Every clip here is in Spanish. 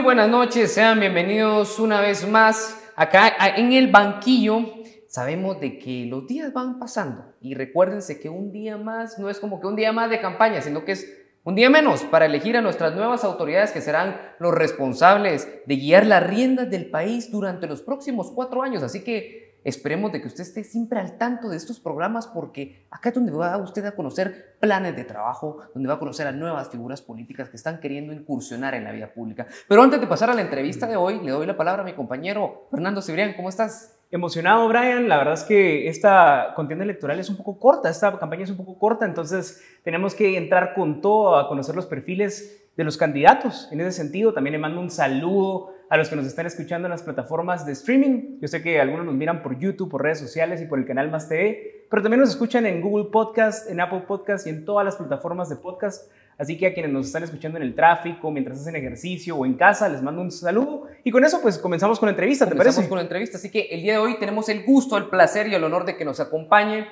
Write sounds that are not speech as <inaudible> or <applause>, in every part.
Muy buenas noches, sean bienvenidos una vez más acá en el banquillo. Sabemos de que los días van pasando y recuérdense que un día más no es como que un día más de campaña, sino que es un día menos para elegir a nuestras nuevas autoridades que serán los responsables de guiar las riendas del país durante los próximos cuatro años. Así que Esperemos de que usted esté siempre al tanto de estos programas porque acá es donde va usted a conocer planes de trabajo, donde va a conocer a nuevas figuras políticas que están queriendo incursionar en la vida pública. Pero antes de pasar a la entrevista de hoy, le doy la palabra a mi compañero Fernando Cibrián. ¿Cómo estás? Emocionado, Brian. La verdad es que esta contienda electoral es un poco corta, esta campaña es un poco corta, entonces tenemos que entrar con todo a conocer los perfiles de los candidatos. En ese sentido, también le mando un saludo a los que nos están escuchando en las plataformas de streaming. Yo sé que algunos nos miran por YouTube, por redes sociales y por el canal Más TV, pero también nos escuchan en Google Podcast, en Apple Podcast y en todas las plataformas de podcast. Así que a quienes nos están escuchando en el tráfico, mientras hacen ejercicio o en casa, les mando un saludo. Y con eso, pues comenzamos con la entrevista, ¿te comenzamos parece? con la entrevista. Así que el día de hoy tenemos el gusto, el placer y el honor de que nos acompañe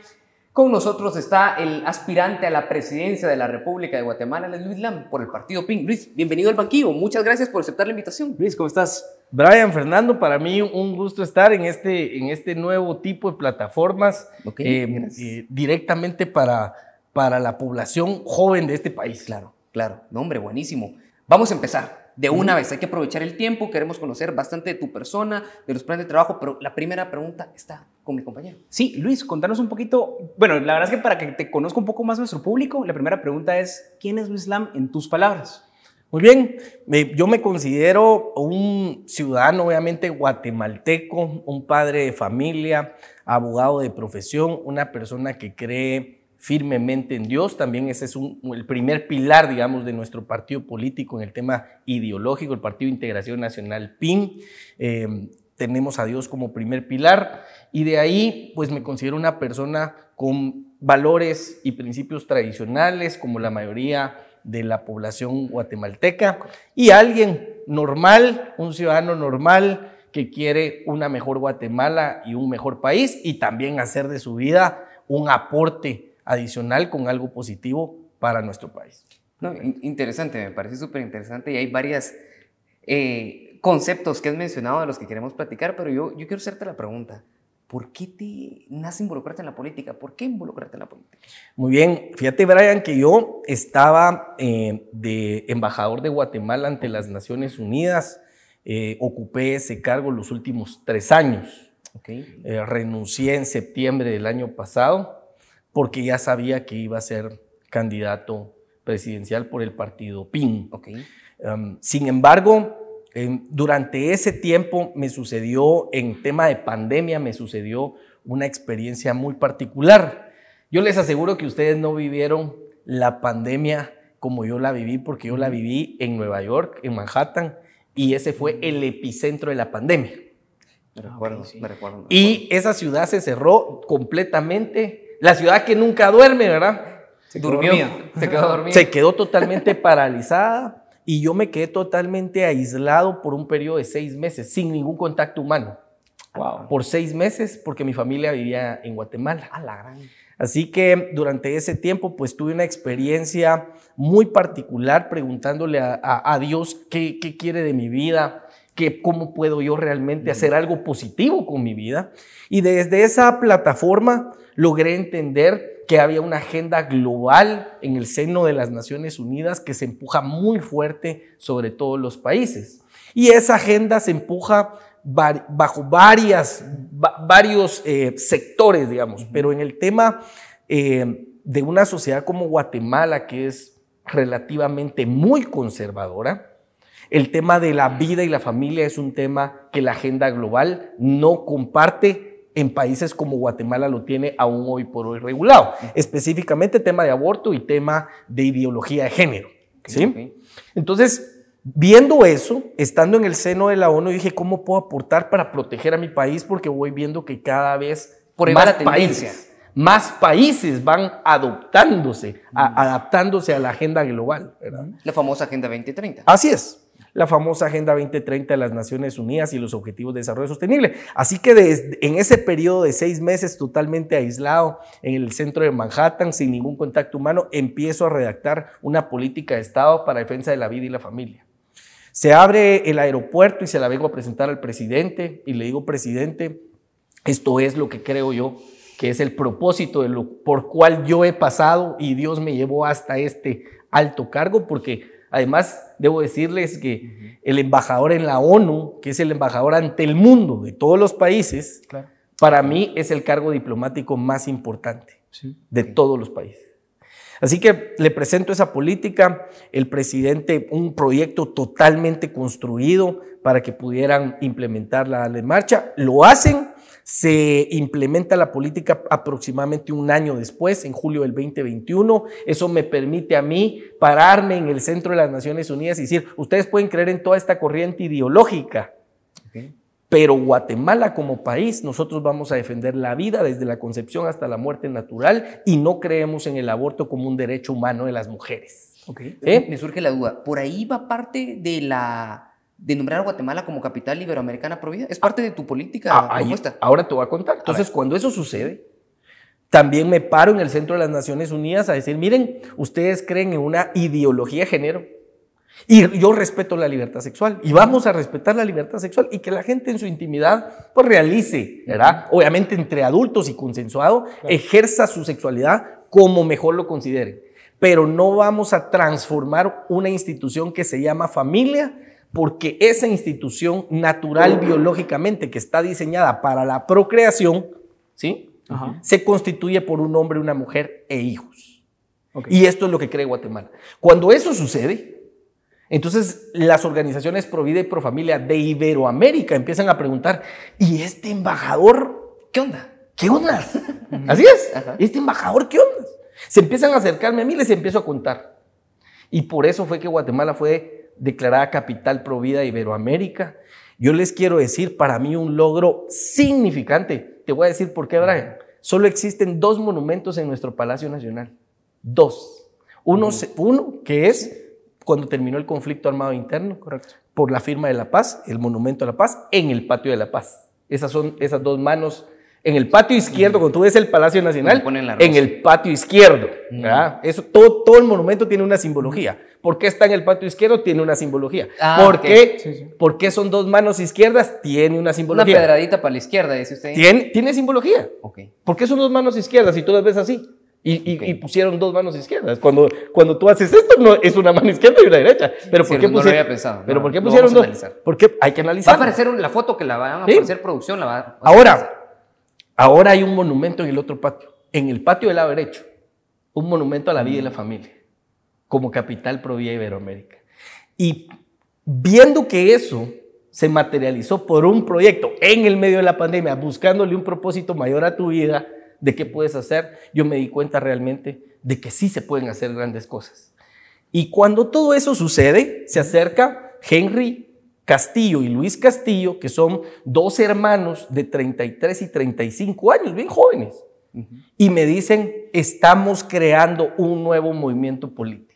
con nosotros está el aspirante a la presidencia de la República de Guatemala, Luis Lam, por el partido PIN. Luis, bienvenido al banquillo. Muchas gracias por aceptar la invitación. Luis, ¿cómo estás? Brian, Fernando, para mí un gusto estar en este, en este nuevo tipo de plataformas eh, eh, directamente para, para la población joven de este país. Claro, claro. No, hombre, buenísimo. Vamos a empezar de una vez. Hay que aprovechar el tiempo, queremos conocer bastante de tu persona, de los planes de trabajo, pero la primera pregunta está con mi compañero. Sí, Luis, contanos un poquito. Bueno, la verdad es que para que te conozca un poco más nuestro público, la primera pregunta es, ¿quién es Luis Lam en tus palabras? Muy bien, yo me considero un ciudadano obviamente guatemalteco, un padre de familia, abogado de profesión, una persona que cree firmemente en Dios. También ese es el primer pilar, digamos, de nuestro partido político en el tema ideológico, el Partido de Integración Nacional PIN. Em, tenemos a Dios como primer pilar y de ahí, pues me considero una persona con valores y principios tradicionales, como la mayoría de la población guatemalteca, y alguien normal, un ciudadano normal que quiere una mejor Guatemala y un mejor país y también hacer de su vida un aporte adicional con algo positivo para nuestro país. No, interesante, me parece súper interesante y hay varios eh, conceptos que has mencionado de los que queremos platicar, pero yo, yo quiero hacerte la pregunta. ¿Por qué te nace involucrarte en la política? ¿Por qué involucrarte en la política? Muy bien, fíjate Brian que yo estaba eh, de embajador de Guatemala ante las Naciones Unidas, eh, ocupé ese cargo los últimos tres años. Okay. renuncié en septiembre del año pasado porque ya sabía que iba a ser candidato presidencial por el partido PIN. Okay. sin embargo, durante ese tiempo me sucedió, en tema de pandemia, me sucedió una experiencia muy particular. Yo les aseguro que ustedes no vivieron la pandemia como yo la viví, porque yo la viví en Nueva York, en Manhattan, y ese fue el epicentro de la pandemia. Me recuerdo, me recuerdo. Y esa ciudad se cerró completamente la ciudad que nunca duerme, ¿verdad? Se Durmió. Se quedó dormida. Se quedó totalmente paralizada y yo me quedé totalmente aislado por un periodo de seis meses, sin ningún contacto humano. Wow. Por seis meses, porque mi familia vivía en Guatemala. A la gran. Así que durante ese tiempo, pues tuve una experiencia muy particular preguntándole a, Dios qué, qué, quiere de mi vida, qué, cómo puedo yo realmente hacer algo positivo con mi vida. Y desde esa plataforma, logré entender que había una agenda global en el seno de las Naciones Unidas que se empuja muy fuerte sobre todos los países. Y esa agenda se empuja bajo varias, varios eh, sectores, digamos, pero en el tema eh, de una sociedad como Guatemala, que es relativamente muy conservadora, el tema de la vida y la familia es un tema que la agenda global no comparte en países como Guatemala lo tiene aún hoy por hoy regulado. Específicamente tema de aborto y tema de ideología de género. ¿sí? Entonces, viendo eso, estando en el seno de la ONU, dije, ¿cómo puedo aportar para proteger a mi país? Porque voy viendo que cada vez más países, más países van adoptándose, adaptándose a la agenda global. La famosa Agenda 2030. Así es la famosa Agenda 2030 de las Naciones Unidas y los Objetivos de Desarrollo Sostenible. Así que en ese periodo de seis meses totalmente aislado en el centro de Manhattan, sin ningún contacto humano, empiezo a redactar una política de Estado para defensa de la vida y la familia. Se abre el aeropuerto y se la vengo a presentar al presidente y le digo, presidente, esto es lo que creo yo que es el propósito de lo por cual yo he pasado y Dios me llevó hasta este alto cargo, porque además debo decirles que el embajador en la ONU, que es el embajador ante el mundo de todos los países, para mí es el cargo diplomático más importante de todos los países. Así que le presento esa política, el presidente, un proyecto totalmente construido para que pudieran implementarla en marcha. Lo hacen, se implementa la política aproximadamente un año después, en julio del 2021. Eso me permite a mí pararme en el centro de las Naciones Unidas y decir, ustedes pueden creer en toda esta corriente ideológica, pero Guatemala como país, nosotros vamos a defender la vida desde la concepción hasta la muerte natural y no creemos en el aborto como un derecho humano de las mujeres. ¿Eh? Me surge la duda, ¿por ahí va parte de la de nombrar a Guatemala como capital iberoamericana provida? ¿Es parte de tu política ah, ahora te voy a contar. Entonces, cuando eso sucede, también me paro en el centro de las Naciones Unidas a decir, miren, ustedes creen en una ideología de género y yo respeto la libertad sexual y vamos a respetar la libertad sexual y que la gente en su intimidad pues realice, ¿verdad? Obviamente entre adultos y consensuado, ejerza su sexualidad como mejor lo consideren. Pero no vamos a transformar una institución que se llama familia porque esa institución natural biológicamente que está diseñada para la procreación, ¿sí? Se constituye por un hombre, una mujer e hijos. Y esto es lo que cree Guatemala. Cuando eso sucede, entonces, las organizaciones Provida y Profamilia de Iberoamérica empiezan a preguntar, ¿y este embajador qué onda? ¿Qué onda? Así es. ¿Este embajador qué onda? Se empiezan a acercarme a mí y les empiezo a contar. Y por eso fue que Guatemala fue declarada capital Provida de Iberoamérica. Yo les quiero decir, para mí un logro significante. Te voy a decir por qué, Brian. Solo existen dos monumentos en nuestro Palacio Nacional. Dos. Uno, uno que es cuando terminó el conflicto armado interno, correcto, por la firma de la paz, el monumento a la paz, en el patio de la paz. Esas son esas dos manos. En el patio izquierdo, cuando tú ves el Palacio Nacional, en el patio izquierdo. Eso, todo, todo el monumento tiene una simbología. ¿Por qué está en el patio izquierdo? Tiene una simbología. Ah, ¿Por, qué, ¿Por qué son dos manos izquierdas? Tiene una simbología. Una pedradita para la izquierda, dice usted. Tiene, tiene simbología. Okay. ¿Por qué son dos manos izquierdas si tú las ves así? Y, pusieron dos manos izquierdas. Cuando, cuando tú haces esto, no, es una mano izquierda y una derecha. Pero ¿por qué pusieron, pensado. ¿pero ¿por qué pusieron dos? Porque hay que analizar. Va a aparecer la foto que la van a hacer producción. La va, ahora, ahora hay un monumento en el otro patio. En el patio del lado derecho, un monumento a la vida y la familia, como capital pro vía Iberoamérica. Y viendo que eso se materializó por un proyecto en el medio de la pandemia, buscándole un propósito mayor a tu vida, de qué puedes hacer, yo me di cuenta realmente de que sí se pueden hacer grandes cosas. Y cuando todo eso sucede, se acerca Henry Castillo y Luis Castillo, que son dos hermanos de 33 y 35 años, bien jóvenes, y me dicen, estamos creando un nuevo movimiento político,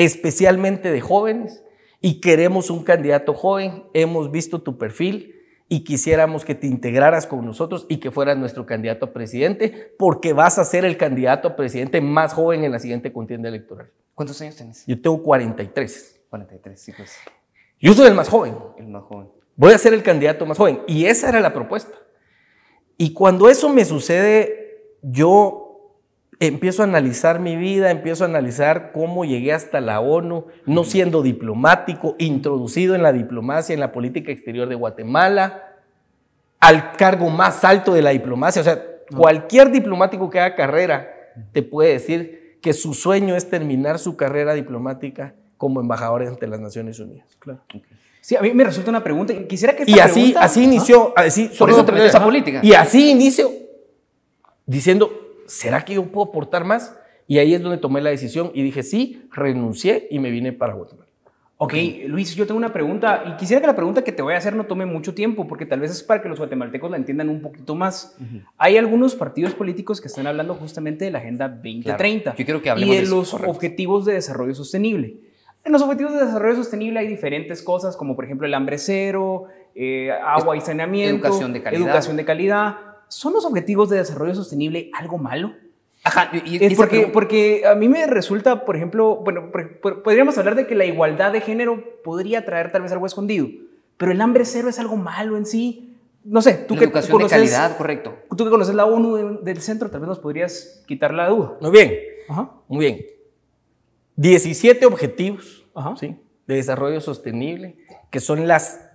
especialmente de jóvenes, y queremos un candidato joven, hemos visto tu perfil, y quisiéramos que te integraras con nosotros y que fueras nuestro candidato a presidente, porque vas a ser el candidato a presidente más joven en la siguiente contienda electoral. ¿Cuántos años tienes? Yo tengo 43. 43, sí, pues. Yo soy el más joven. El más joven. Voy a ser el candidato más joven. Y esa era la propuesta. Y cuando eso me sucede, yo empiezo a analizar mi vida, empiezo a analizar cómo llegué hasta la ONU, no siendo diplomático, introducido en la diplomacia, en la política exterior de Guatemala, al cargo más alto de la diplomacia. O sea, cualquier diplomático que haga carrera te puede decir que su sueño es terminar su carrera diplomática como embajador ante las Naciones Unidas. Claro. Sí, a mí me resulta una pregunta. Quisiera que y así, así inició, así, por eso esa política. Y así inicio diciendo, ¿será que yo puedo aportar más? Y ahí es donde tomé la decisión y dije, sí, renuncié y me vine para Guatemala. Ok, Luis, yo tengo una pregunta y quisiera que la pregunta que te voy a hacer no tome mucho tiempo porque tal vez es para que los guatemaltecos la entiendan un poquito más. Hay algunos partidos políticos que están hablando justamente de la Agenda 2030 yo quiero que hablemos y de, los objetivos de desarrollo sostenible. En los objetivos de desarrollo sostenible hay diferentes cosas como por ejemplo el hambre cero, eh, agua y saneamiento, educación de calidad. Educación de calidad ¿Son los objetivos de desarrollo sostenible algo malo? Ajá, y, Es porque, pregunta- porque a mí me resulta, por ejemplo, bueno, por- por- podríamos hablar de que la igualdad de género podría traer tal vez algo escondido, pero el hambre cero es algo malo en sí. No sé, tú la que educación conoces, de calidad, correcto. tú que conoces la ONU de- del centro, tal vez nos podrías quitar la duda. Muy bien, Ajá, muy bien. 17 objetivos ajá. ¿sí? de desarrollo sostenible, que son las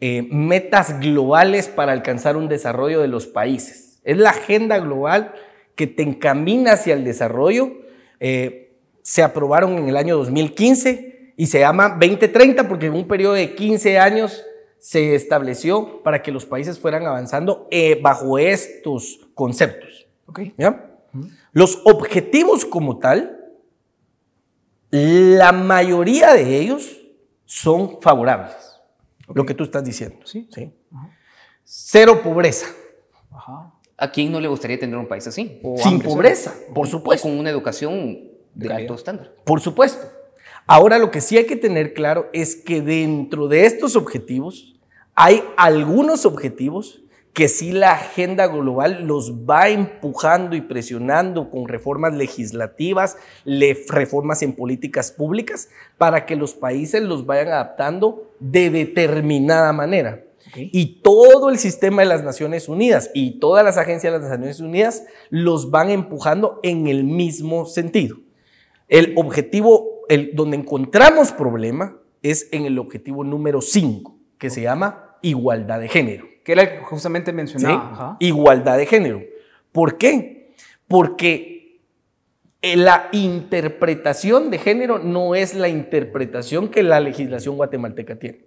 eh, metas globales para alcanzar un desarrollo de los países. Es la agenda global que te encamina hacia el desarrollo. Eh, se aprobaron en el año 2015 y se llama 2030 porque en un periodo de 15 años se estableció para que los países fueran avanzando eh, bajo estos conceptos. Ok. ¿ya? Los objetivos como tal, la mayoría de ellos son favorables. Lo que tú estás diciendo. Sí. ¿sí? Cero pobreza. Ajá. ¿A quién no le gustaría tener un país así? O Sin hambre pobreza, por O supuesto. con una educación de alto estándar. Por supuesto. Ahora lo que sí hay que tener claro es que dentro de estos objetivos hay algunos objetivos que sí la agenda global los va empujando y presionando con reformas legislativas, le- reformas en políticas públicas, para que los países los vayan adaptando de determinada manera. Y todo el sistema de las Naciones Unidas y todas las agencias de las Naciones Unidas los van empujando en el mismo sentido. El objetivo, el, donde encontramos problema, es en el objetivo número 5, que se llama igualdad de género. Que era el que justamente mencionaba. Igualdad de género. ¿Por qué? Porque eh, la interpretación de género no es la interpretación que la legislación guatemalteca tiene.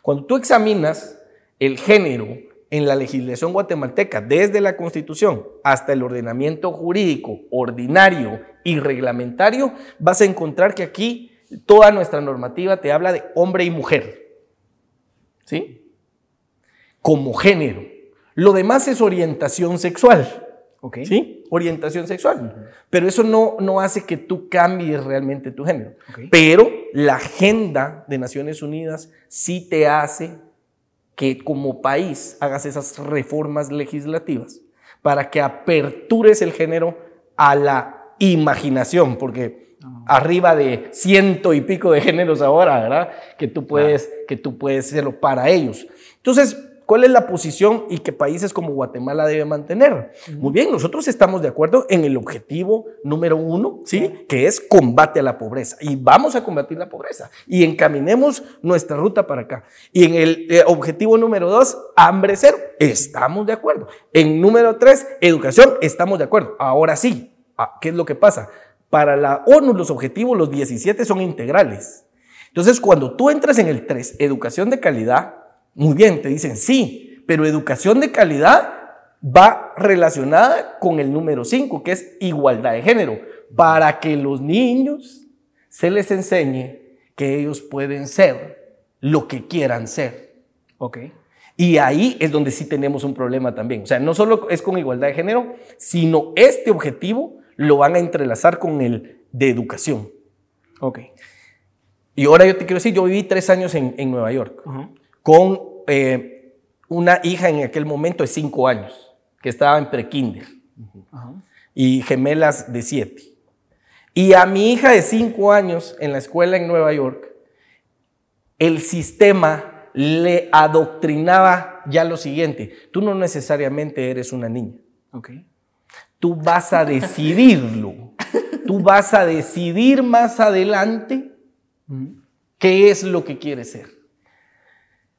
Cuando tú examinas el género en la legislación guatemalteca, desde la Constitución hasta el ordenamiento jurídico ordinario y reglamentario, vas a encontrar que aquí toda nuestra normativa te habla de hombre y mujer. ¿Sí? Como género. Lo demás es orientación sexual. Ok. ¿Sí? Orientación sexual. Pero eso no, no hace que tú cambies realmente tu género. Ok. Pero la agenda de Naciones Unidas sí te hace que como país hagas esas reformas legislativas para que apertures el género a la imaginación, porque arriba de ciento y pico de géneros ahora, ¿verdad? Que tú puedes, que tú puedes hacerlo para ellos. Entonces, ¿cuál es la posición y que países como Guatemala deben mantener? Muy bien, nosotros estamos de acuerdo en el objetivo número uno, ¿sí? Que es combate a la pobreza. Y vamos a combatir la pobreza. Y encaminemos nuestra ruta para acá. Y en el eh, objetivo número dos, hambre cero, estamos de acuerdo. En número tres, educación, estamos de acuerdo. Ahora sí, ah, ¿qué es lo que pasa? Para la ONU los objetivos, los 17 son integrales. Entonces, cuando tú entras en el 3, educación de calidad, muy bien, te dicen sí, pero educación de calidad va relacionada con el número 5, que es igualdad de género, para que los niños se les enseñe que ellos pueden ser lo que quieran ser. Ok. Y ahí es donde sí tenemos un problema también. O sea, no solo es con igualdad de género, sino este objetivo lo van a entrelazar con el de educación. Ok. Y ahora yo te quiero decir, yo viví tres años en, en Nueva York Ajá. Con eh, una hija en aquel momento de cinco años, que estaba en prekinder, Ajá. y gemelas de siete. Y a mi hija de cinco años en la escuela en Nueva York, el sistema le adoctrinaba ya lo siguiente, tú no necesariamente eres una niña, Ok. tú vas a decidirlo, tú vas a decidir más adelante qué es lo que quieres ser.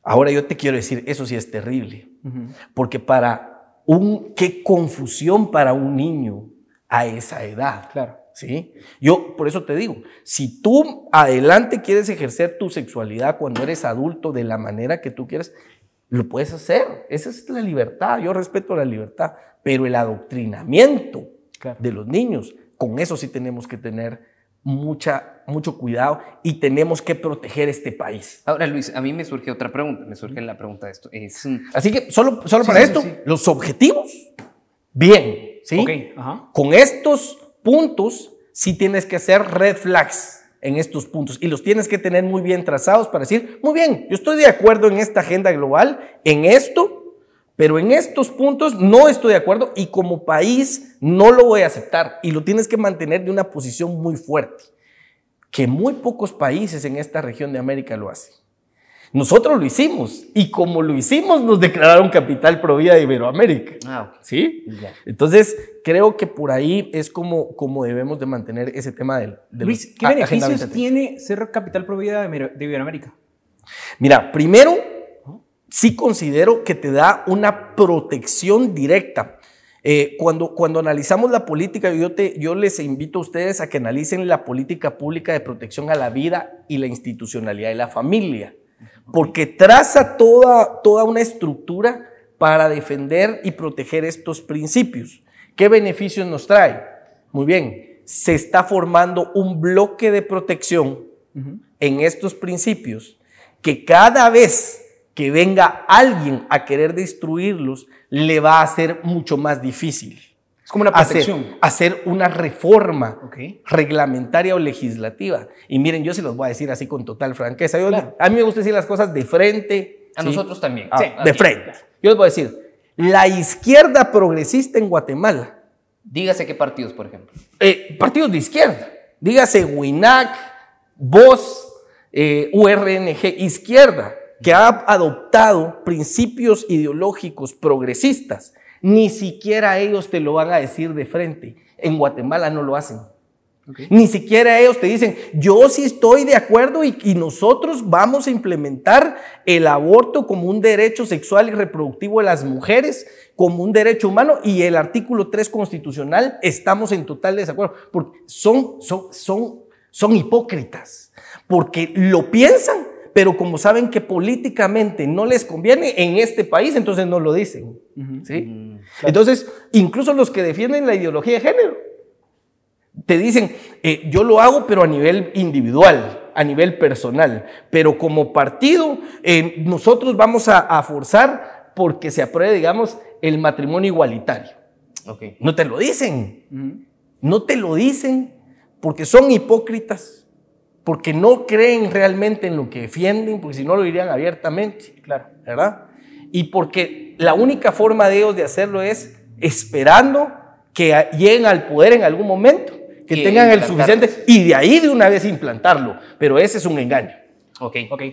Ahora yo te quiero decir, eso sí es terrible, porque para un, qué confusión para un niño a esa edad. Claro. ¿Sí? Yo por eso te digo, si tú adelante quieres ejercer tu sexualidad cuando eres adulto de la manera que tú quieres, lo puedes hacer. Esa es la libertad. Yo respeto la libertad, pero el adoctrinamiento Claro. de los niños, con eso sí tenemos que tener mucha, mucho cuidado y tenemos que proteger este país. Ahora, Luis, a mí me surge otra pregunta. Me surge la pregunta de esto. Es, mm, Así que solo, solo Sí, para sí, esto, sí, los objetivos, bien, ¿sí? Ok. Ajá. Con estos puntos, sí tienes que hacer red flags en estos puntos y los tienes que tener muy bien trazados para decir, muy bien, yo estoy de acuerdo en esta agenda global, en esto, Pero en estos puntos no estoy de acuerdo y como país no lo voy a aceptar y lo tienes que mantener de una posición muy fuerte, que muy pocos países en esta región de América lo hacen. Nosotros lo hicimos y como lo hicimos nos declararon capital provida de Iberoamérica. Ah, ok. ¿Sí? Ya. Entonces, creo que por ahí es como, como debemos de mantener ese tema del... de Luis, los- ¿qué beneficios Agenda 2030. tiene ser capital provida de de Iberoamérica? Mira, primero, sí considero que te da una protección directa. Eh, cuando, cuando analizamos la política, yo, te, yo les invito a ustedes a que analicen la política pública de protección a la vida y la institucionalidad de la familia, porque traza toda, toda una estructura para defender y proteger estos principios. ¿Qué beneficios nos trae? Muy bien, se está formando un bloque de protección en estos principios que cada vez que venga alguien a querer destruirlos, le va a ser mucho más difícil Es como una protección. hacer una reforma reglamentaria o legislativa. Y miren, yo se los voy a decir así con total franqueza. Yo- Claro. A mí me gusta decir las cosas de frente. A ¿sí? nosotros también. Ah, Sí, de frente. Yo les voy a decir, la izquierda progresista en Guatemala Dígase qué partidos, por ejemplo. eh, partidos de izquierda, dígase WINAC, VOZ, eh, URNG, izquierda, que ha adoptado principios ideológicos progresistas, ni siquiera ellos te lo van a decir de frente. En Guatemala no lo hacen. Ni siquiera ellos te dicen, yo sí estoy de acuerdo y, y nosotros vamos a implementar el aborto como un derecho sexual y reproductivo de las mujeres, como un derecho humano y el artículo 3 constitucional estamos en total desacuerdo, porque son, son, son, son hipócritas, porque lo piensan, pero como saben que políticamente no les conviene en este país, entonces no lo dicen. ¿sí? Entonces, incluso los que defienden la ideología de género, te dicen, eh, yo lo hago, pero a nivel individual, a nivel personal, pero como partido, eh, nosotros vamos a, a forzar porque se apruebe, digamos, el matrimonio igualitario. Ok. No te lo dicen, no te lo dicen porque son hipócritas, porque no creen realmente en lo que defienden, porque si no lo dirían abiertamente, Claro. ¿verdad? Y porque la única forma de ellos de hacerlo es esperando que lleguen al poder en algún momento, que Y tengan el suficiente y de ahí de una vez implantarlo. Pero ese es un engaño. Ok. Ok.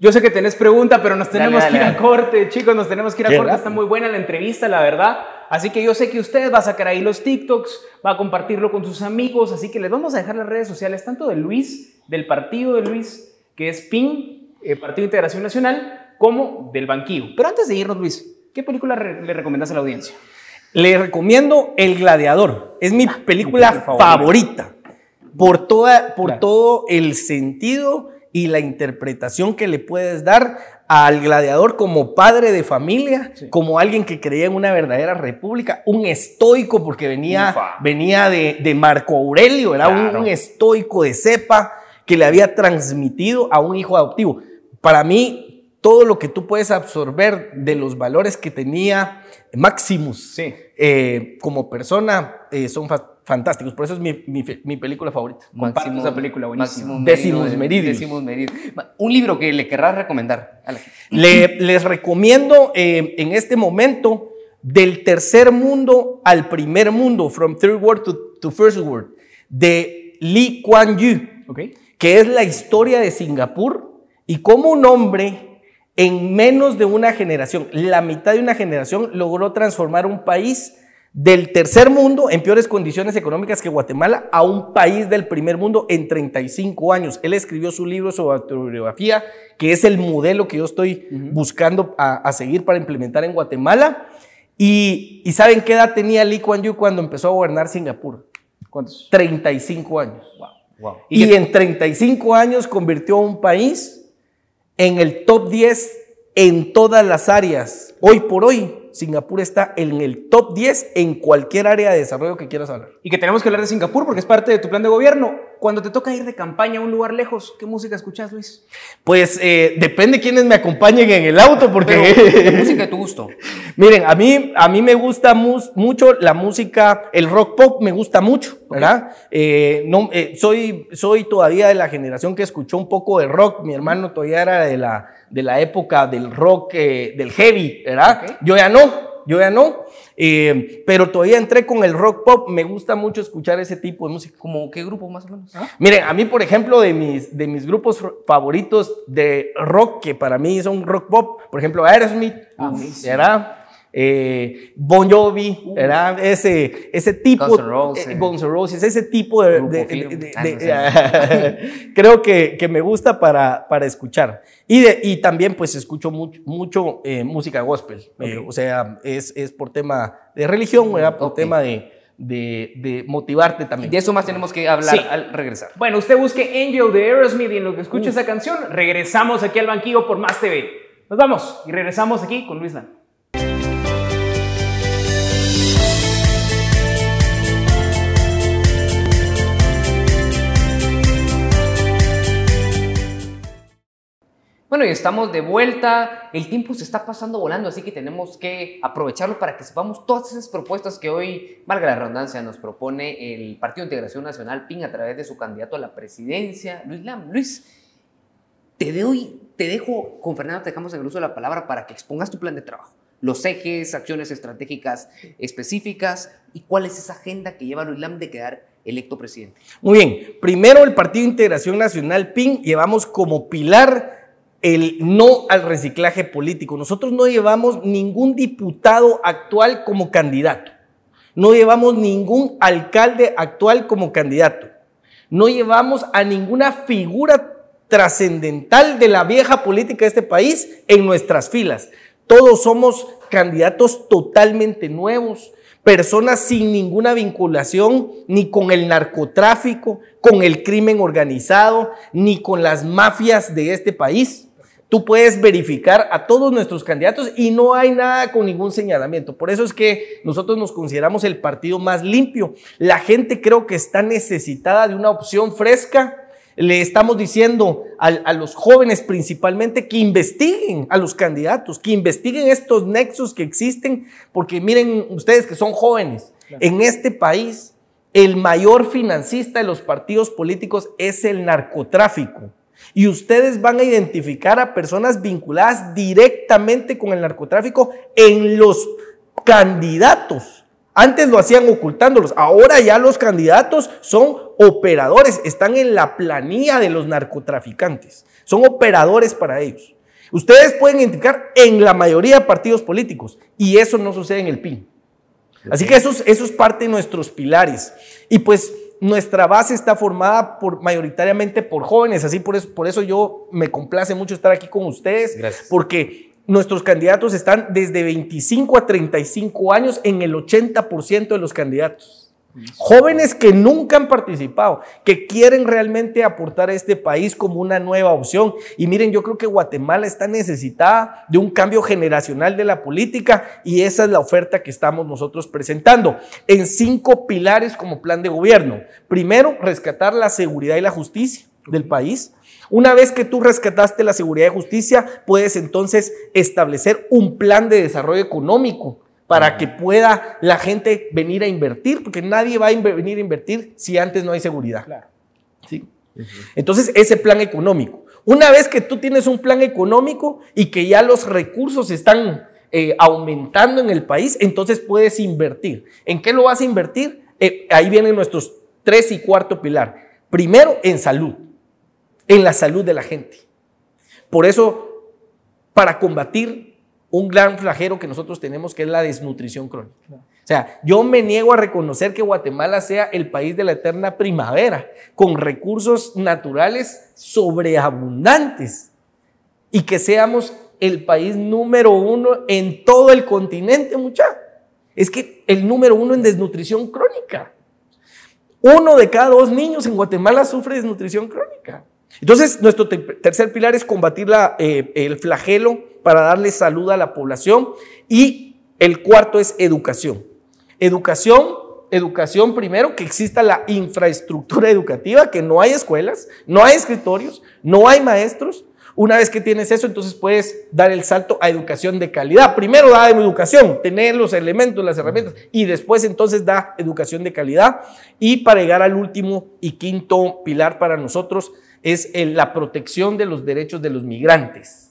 Yo sé que tenés pregunta, pero nos tenemos Dale, que ir dale, a corte, chicos, nos tenemos que ir a corte. Está muy buena la entrevista, la verdad. Así que yo sé que usted va a sacar ahí los TikToks, va a compartirlo con sus amigos, así que les vamos a dejar las redes sociales, tanto de Luis, del partido de Luis, que es PIN, eh, Partido de Integración Nacional, como del Banquillo. Pero antes de irnos, Luis, ¿qué película re- le recomendás a la audiencia? Le recomiendo El Gladiador. Es mi película película favorita. favorita. Por, toda, por Claro. todo el sentido y la interpretación que le puedes dar al gladiador como padre de familia, Sí. como alguien que creía en una verdadera república, un estoico, porque venía, Ufa. venía de, de Marco Aurelio, era un- Claro. un estoico de cepa que le había transmitido a un hijo adoptivo. Para mí, todo lo que tú puedes absorber de los valores que tenía Maximus Sí. eh, como persona eh, son fantásticos. Por eso es mi, mi fe- mi película favorita. Comparto esa película, buenísimo. Meridius. Decimus Meridius. Un libro que le querrás recomendar. Le- les recomiendo eh, en este momento del tercer mundo al primer mundo, From Third World to, to First World, de Lee Kuan Yew. Que es la historia de Singapur y cómo un hombre en menos de una generación, la mitad de una generación, logró transformar un país del tercer mundo en peores condiciones económicas que Guatemala a un país del primer mundo en 35 años. Él escribió su libro sobre autobiografía, que es el modelo que yo estoy buscando a, a seguir para implementar en Guatemala. Y, y ¿saben qué edad tenía Lee Kuan Yew cuando empezó a gobernar Singapur? ¿Cuántos? 35 años. Wow. Y, en 35 años convirtió a un país en el top 10 en todas las áreas. Hoy por hoy, Singapur está en el top 10 en cualquier área de desarrollo que quieras hablar. Y que tenemos que hablar de Singapur porque es parte de tu plan de gobierno. Cuando te toca ir de campaña a un lugar lejos, ¿qué música escuchas, Luis? Pues eh, depende quiénes me acompañen en el auto, porque... Pero, <laughs> ¿de música de tu gusto? Miren, a mí, a mí me gusta mucho la música, el rock pop me gusta mucho, ¿verdad? Eh, no, eh, soy, soy todavía de la generación que escuchó un poco de rock, mi hermano todavía era de la, de la época del rock, eh, del heavy, ¿verdad? Yo ya no, yo ya no, eh, pero todavía entré con el rock pop, me gusta mucho escuchar ese tipo de música. ¿Como qué grupo más o menos? Miren, a mí, por ejemplo, de mis, de mis grupos favoritos de rock, que para mí son rock pop, por ejemplo, Aerosmith, Ah. ¿verdad? Eh, bon Jovi, ¿verdad? Ese, ese tipo, Guns N' Roses. eh, Guns N' Roses, ese tipo de, de- de- Ah, de- sé. <laughs> creo que, que me gusta para, para escuchar. Y, de- y también pues escucho mucho, mucho eh, música gospel, Eh, Ok. o sea, es, es por tema de religión, ¿verdad? Por Ok. tema de, de, de motivarte también. De eso más tenemos que hablar Sí. al regresar. Bueno, usted busque Angel de Aerosmith y en lo que escuche esa canción, regresamos aquí al banquillo por Más TV. Nos vamos y regresamos aquí con Luis Lan. Bueno, y estamos de vuelta. El tiempo se está pasando volando, así que tenemos que aprovecharlo para que sepamos todas esas propuestas que hoy, valga la redundancia, nos propone el Partido de Integración Nacional PIN a través de su candidato a la presidencia, Luis Lam. Luis, te doy, te dejo con Fernando, te dejamos en el uso de la palabra para que expongas tu plan de trabajo. Los ejes, acciones estratégicas específicas y cuál es esa agenda que lleva Luis Lam de quedar electo presidente. Muy bien, primero el Partido de Integración Nacional PIN llevamos como pilar el no al reciclaje político. Nosotros no llevamos ningún diputado actual como candidato. No llevamos ningún alcalde actual como candidato. No llevamos a ninguna figura trascendental de la vieja política de este país en nuestras filas. Todos somos candidatos totalmente nuevos, personas sin ninguna vinculación ni con el narcotráfico, con el crimen organizado, ni con las mafias de este país. Tú puedes verificar a todos nuestros candidatos y no hay nada con ningún señalamiento. Por eso es que nosotros nos consideramos el partido más limpio. La gente creo que está necesitada de una opción fresca. Le estamos diciendo a, a los jóvenes principalmente que investiguen a los candidatos, que investiguen estos nexos que existen, porque miren ustedes que son jóvenes, en este país el mayor financista de los partidos políticos es el narcotráfico. Y ustedes van a identificar a personas vinculadas directamente con el narcotráfico en los candidatos. Antes lo hacían ocultándolos, ahora ya los candidatos son operadores, están en la planilla de los narcotraficantes, son operadores para ellos. Ustedes pueden identificar en la mayoría de partidos políticos y eso no sucede en el PIN. Así que eso es, parte de nuestros pilares. Y pues nuestra base está formada por, mayoritariamente por jóvenes, así por eso, por eso yo me complace mucho estar aquí con ustedes, Gracias. porque nuestros candidatos están desde 25 a 35 años en el 80% de los candidatos. Jóvenes que nunca han participado, que quieren realmente aportar a este país como una nueva opción. Y miren, yo creo que Guatemala está necesitada de un cambio generacional de la política y esa es la oferta que estamos nosotros presentando en cinco pilares como plan de gobierno. Primero, rescatar la seguridad y la justicia del país. Una vez que tú rescataste la seguridad y justicia, puedes entonces establecer un plan de desarrollo económico para que pueda la gente venir a invertir, porque nadie va a venir a invertir si antes no hay seguridad. Claro. ¿sí? Entonces, ese plan económico. Una vez que tú tienes un plan económico y que ya los recursos están eh, aumentando en el país, entonces puedes invertir. ¿En qué lo vas a invertir? Eh, ahí vienen nuestros tres y cuarto pilar. Primero, en salud, en la salud de la gente. Por eso, para combatir un gran flagelo que nosotros tenemos, que es la desnutrición crónica. O sea, yo me niego a reconocer que Guatemala sea el país de la eterna primavera, con recursos naturales sobreabundantes, y que seamos el país número uno en todo el continente, mucha. Es que el número uno en desnutrición crónica. Uno de cada dos niños en Guatemala sufre desnutrición crónica. Entonces, nuestro te- tercer pilar es combatir la, eh, el flagelo para darle salud a la población. Y el cuarto es educación. Educación educación primero, que exista la infraestructura <laughs> educativa, que no hay escuelas, no hay escritorios, no hay maestros. Una vez que tienes eso, entonces puedes dar el salto a educación de calidad. Primero da educación, tener los elementos, las herramientas, y después entonces da educación de calidad. Y para llegar al último y quinto pilar para nosotros es la protección de los derechos de los migrantes.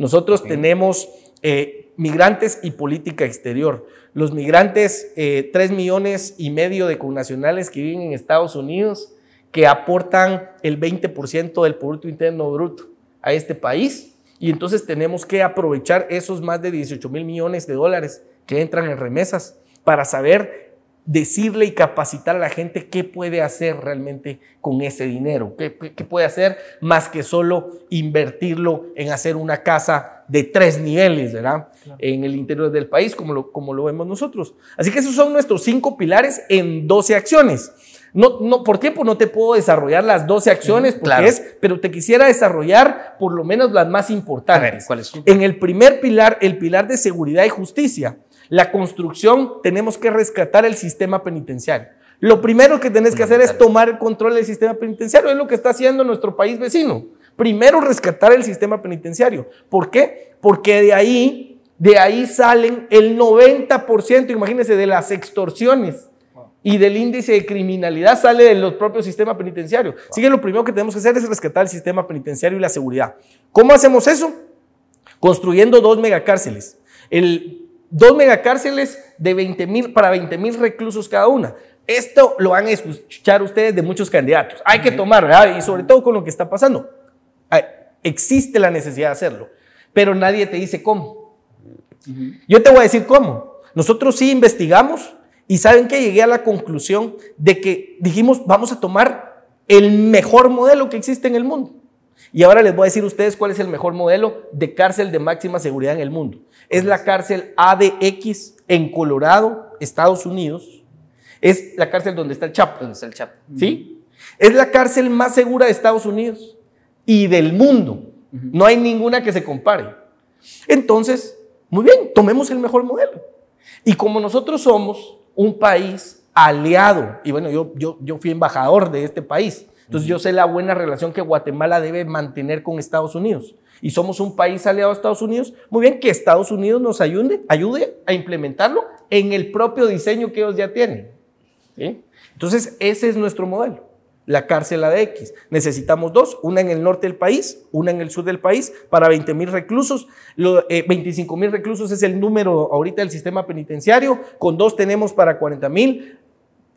Nosotros tenemos eh, migrantes y política exterior. Los migrantes, eh, 3 millones y medio de connacionales que viven en Estados Unidos, que aportan el 20% del Producto Interno Bruto a este país. Y entonces tenemos que aprovechar esos más de 18 mil millones de dólares que entran en remesas para saber decirle y capacitar a la gente qué puede hacer realmente con ese dinero, qué, qué, puede hacer más que solo invertirlo en hacer una casa de tres niveles, ¿verdad? En el interior del país, como lo, como lo vemos nosotros. Así que esos son nuestros cinco pilares en 12 acciones. No, no, por tiempo no te puedo desarrollar las 12 acciones, porque es, pero te quisiera desarrollar por lo menos las más importantes. En el primer pilar, el pilar de seguridad y justicia, la construcción, tenemos que rescatar el sistema penitenciario. Lo primero que tenés que hacer es tomar el control del sistema penitenciario, es lo que está haciendo nuestro país vecino. Primero rescatar el sistema penitenciario. ¿Por qué? Porque de ahí, de ahí salen el 90%, imagínense, de las extorsiones y del índice de criminalidad sale de los propios sistemas penitenciarios. Así que lo primero que tenemos que hacer es rescatar el sistema penitenciario y la seguridad. ¿Cómo hacemos eso? Construyendo dos megacárceles. El, dos megacárceles de 20 mil para 20 mil reclusos cada una. Esto lo van a escuchar ustedes de muchos candidatos. Hay que tomar, ¿verdad? Y sobre todo con lo que está pasando. Existe la necesidad de hacerlo, pero nadie te dice cómo. Yo te voy a decir cómo. Nosotros sí investigamos, y saben que llegué a la conclusión de que dijimos, vamos a tomar el mejor modelo que existe en el mundo. Y ahora les voy a decir a ustedes cuál es el mejor modelo de cárcel de máxima seguridad en el mundo. Es la cárcel ADX en Colorado, Estados Unidos. Es la cárcel donde está el Chapo. Donde está el Chapo. ¿Sí? Es la cárcel más segura de Estados Unidos y del mundo. No hay ninguna que se compare. Entonces, muy bien, tomemos el mejor modelo. Y como nosotros somos un país aliado. Y bueno, yo, yo, yo fui embajador de este país. Entonces yo sé la buena relación que Guatemala debe mantener con Estados Unidos. Y somos un país aliado a Estados Unidos. Muy bien, que Estados Unidos nos ayude, ayude a implementarlo en el propio diseño que ellos ya tienen. Entonces ese es nuestro modelo la cárcel ADX. Necesitamos dos, una en el norte del país, una en el sur del país, para 20 mil reclusos. Lo, 25 eh, mil reclusos es el número ahorita del sistema penitenciario, con dos tenemos para 40 mil,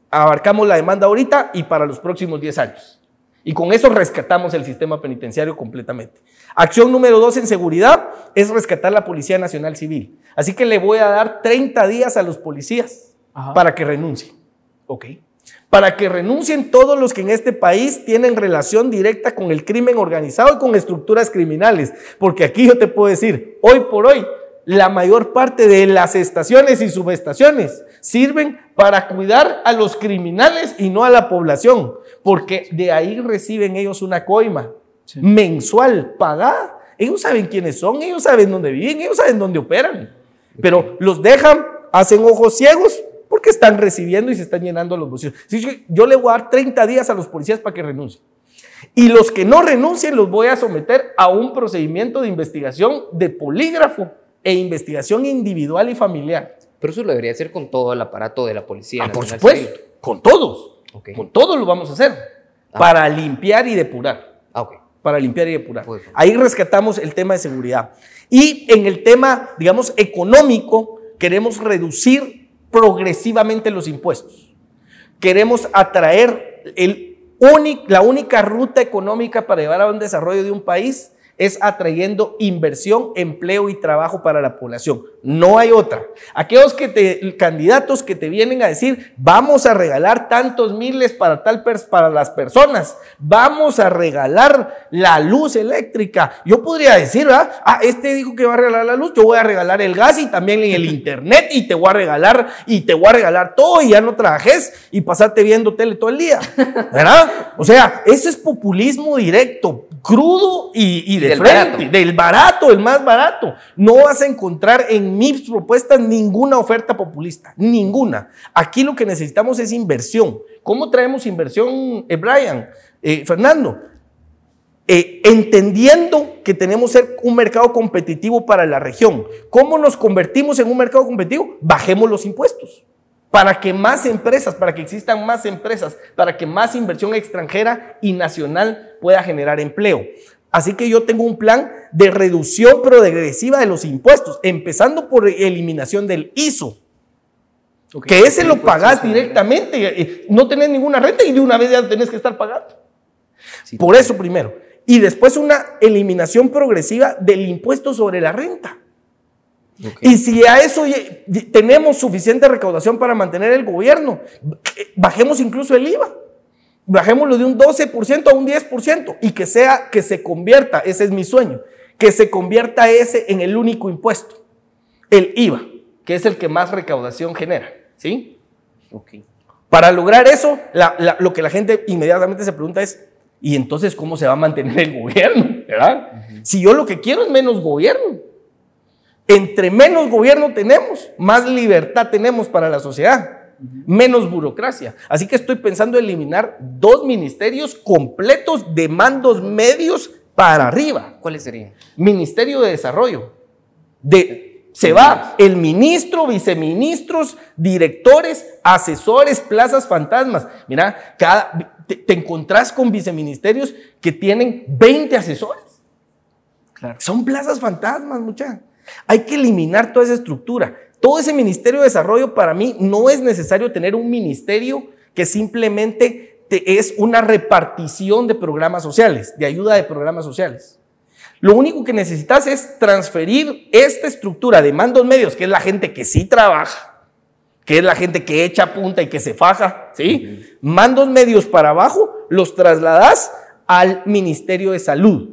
abarcamos la demanda ahorita y para los próximos 10 años. Y con eso rescatamos el sistema penitenciario completamente. Acción número dos en seguridad es rescatar la Policía Nacional Civil. Así que le voy a dar 30 días a los policías para que renuncien. Ok para que renuncien todos los que en este país tienen relación directa con el crimen organizado y con estructuras criminales. Porque aquí yo te puedo decir, hoy por hoy, la mayor parte de las estaciones y subestaciones sirven para cuidar a los criminales y no a la población, porque de ahí reciben ellos una coima mensual pagada. Ellos saben quiénes son, ellos saben dónde viven, ellos saben dónde operan, pero los dejan, hacen ojos ciegos porque están recibiendo y se están llenando los bolsillos. Yo le voy a dar 30 días a los policías para que renuncien. Y los que no renuncien los voy a someter a un procedimiento de investigación de polígrafo e investigación individual y familiar. Pero eso lo debería hacer con todo el aparato de la policía. Ah, por supuesto, con todos. Con todos lo vamos a hacer. Ah. Para limpiar y depurar. Ah, Para limpiar y depurar. Ahí rescatamos el tema de seguridad. Y en el tema, digamos, económico, queremos reducir progresivamente los impuestos. Queremos atraer el la única ruta económica para llevar a un desarrollo de un país es atrayendo inversión, empleo y trabajo para la población. No hay otra. Aquellos que te, candidatos que te vienen a decir, vamos a regalar tantos miles para tal para las personas, vamos a regalar la luz eléctrica. Yo podría decir, ah, este dijo que va a regalar la luz, yo voy a regalar el gas y también el internet y te voy a regalar y te voy a regalar todo y ya no trabajes y pasarte viendo tele todo el día. ¿Verdad? O sea, eso es populismo directo crudo y, de del frente, barato. del barato, el más barato. No vas a encontrar en mis propuestas ninguna oferta populista, ninguna. Aquí lo que necesitamos es inversión. ¿Cómo traemos inversión, eh, Brian? Eh, Fernando, eh, entendiendo que tenemos que ser un mercado competitivo para la región. ¿Cómo nos convertimos en un mercado competitivo? Bajemos los impuestos para que más empresas, para que existan más empresas, para que más inversión extranjera y nacional pueda generar empleo. Así que yo tengo un plan de reducción progresiva de los impuestos, empezando por eliminación del ISO. Que ese lo pues, pagás directamente, eh, no tenés ninguna renta y de una vez ya tenés que estar pagando. sí. Por eso primero. Y después una eliminación progresiva del impuesto sobre la renta. Y si a eso tenemos suficiente recaudación para mantener el gobierno, eh, bajemos incluso el IVA. Bajémoslo de un 12% a un 10% y que sea que se convierta, ese es mi sueño, que se convierta ese en el único impuesto, el IVA, que es el que más recaudación genera, ¿sí? Ok. Para lograr eso, la- la- lo que la gente inmediatamente se pregunta es, ¿y entonces cómo se va a mantener el gobierno? ¿verdad? Si yo lo que quiero es menos gobierno. Entre menos gobierno tenemos, más libertad tenemos para la sociedad, menos burocracia. Así que estoy pensando eliminar dos ministerios completos de mandos medios para arriba. ¿Cuáles serían? Ministerio de Desarrollo. De, se va el ministro, viceministros, directores, asesores, plazas fantasmas. Mira, cada, te, te encontrás con viceministerios que tienen 20 asesores. Claro. Son plazas fantasmas, mucha. Hay que eliminar toda esa estructura. Todo ese Ministerio de Desarrollo para mí no es necesario tener un ministerio que simplemente te- es una repartición de programas sociales, de ayuda de programas sociales. Lo único que necesitas es transferir esta estructura de mandos medios, que es la gente que sí trabaja, que es la gente que echa punta y que se faja, ¿sí? Mandos medios para abajo, los trasladas al Ministerio de Salud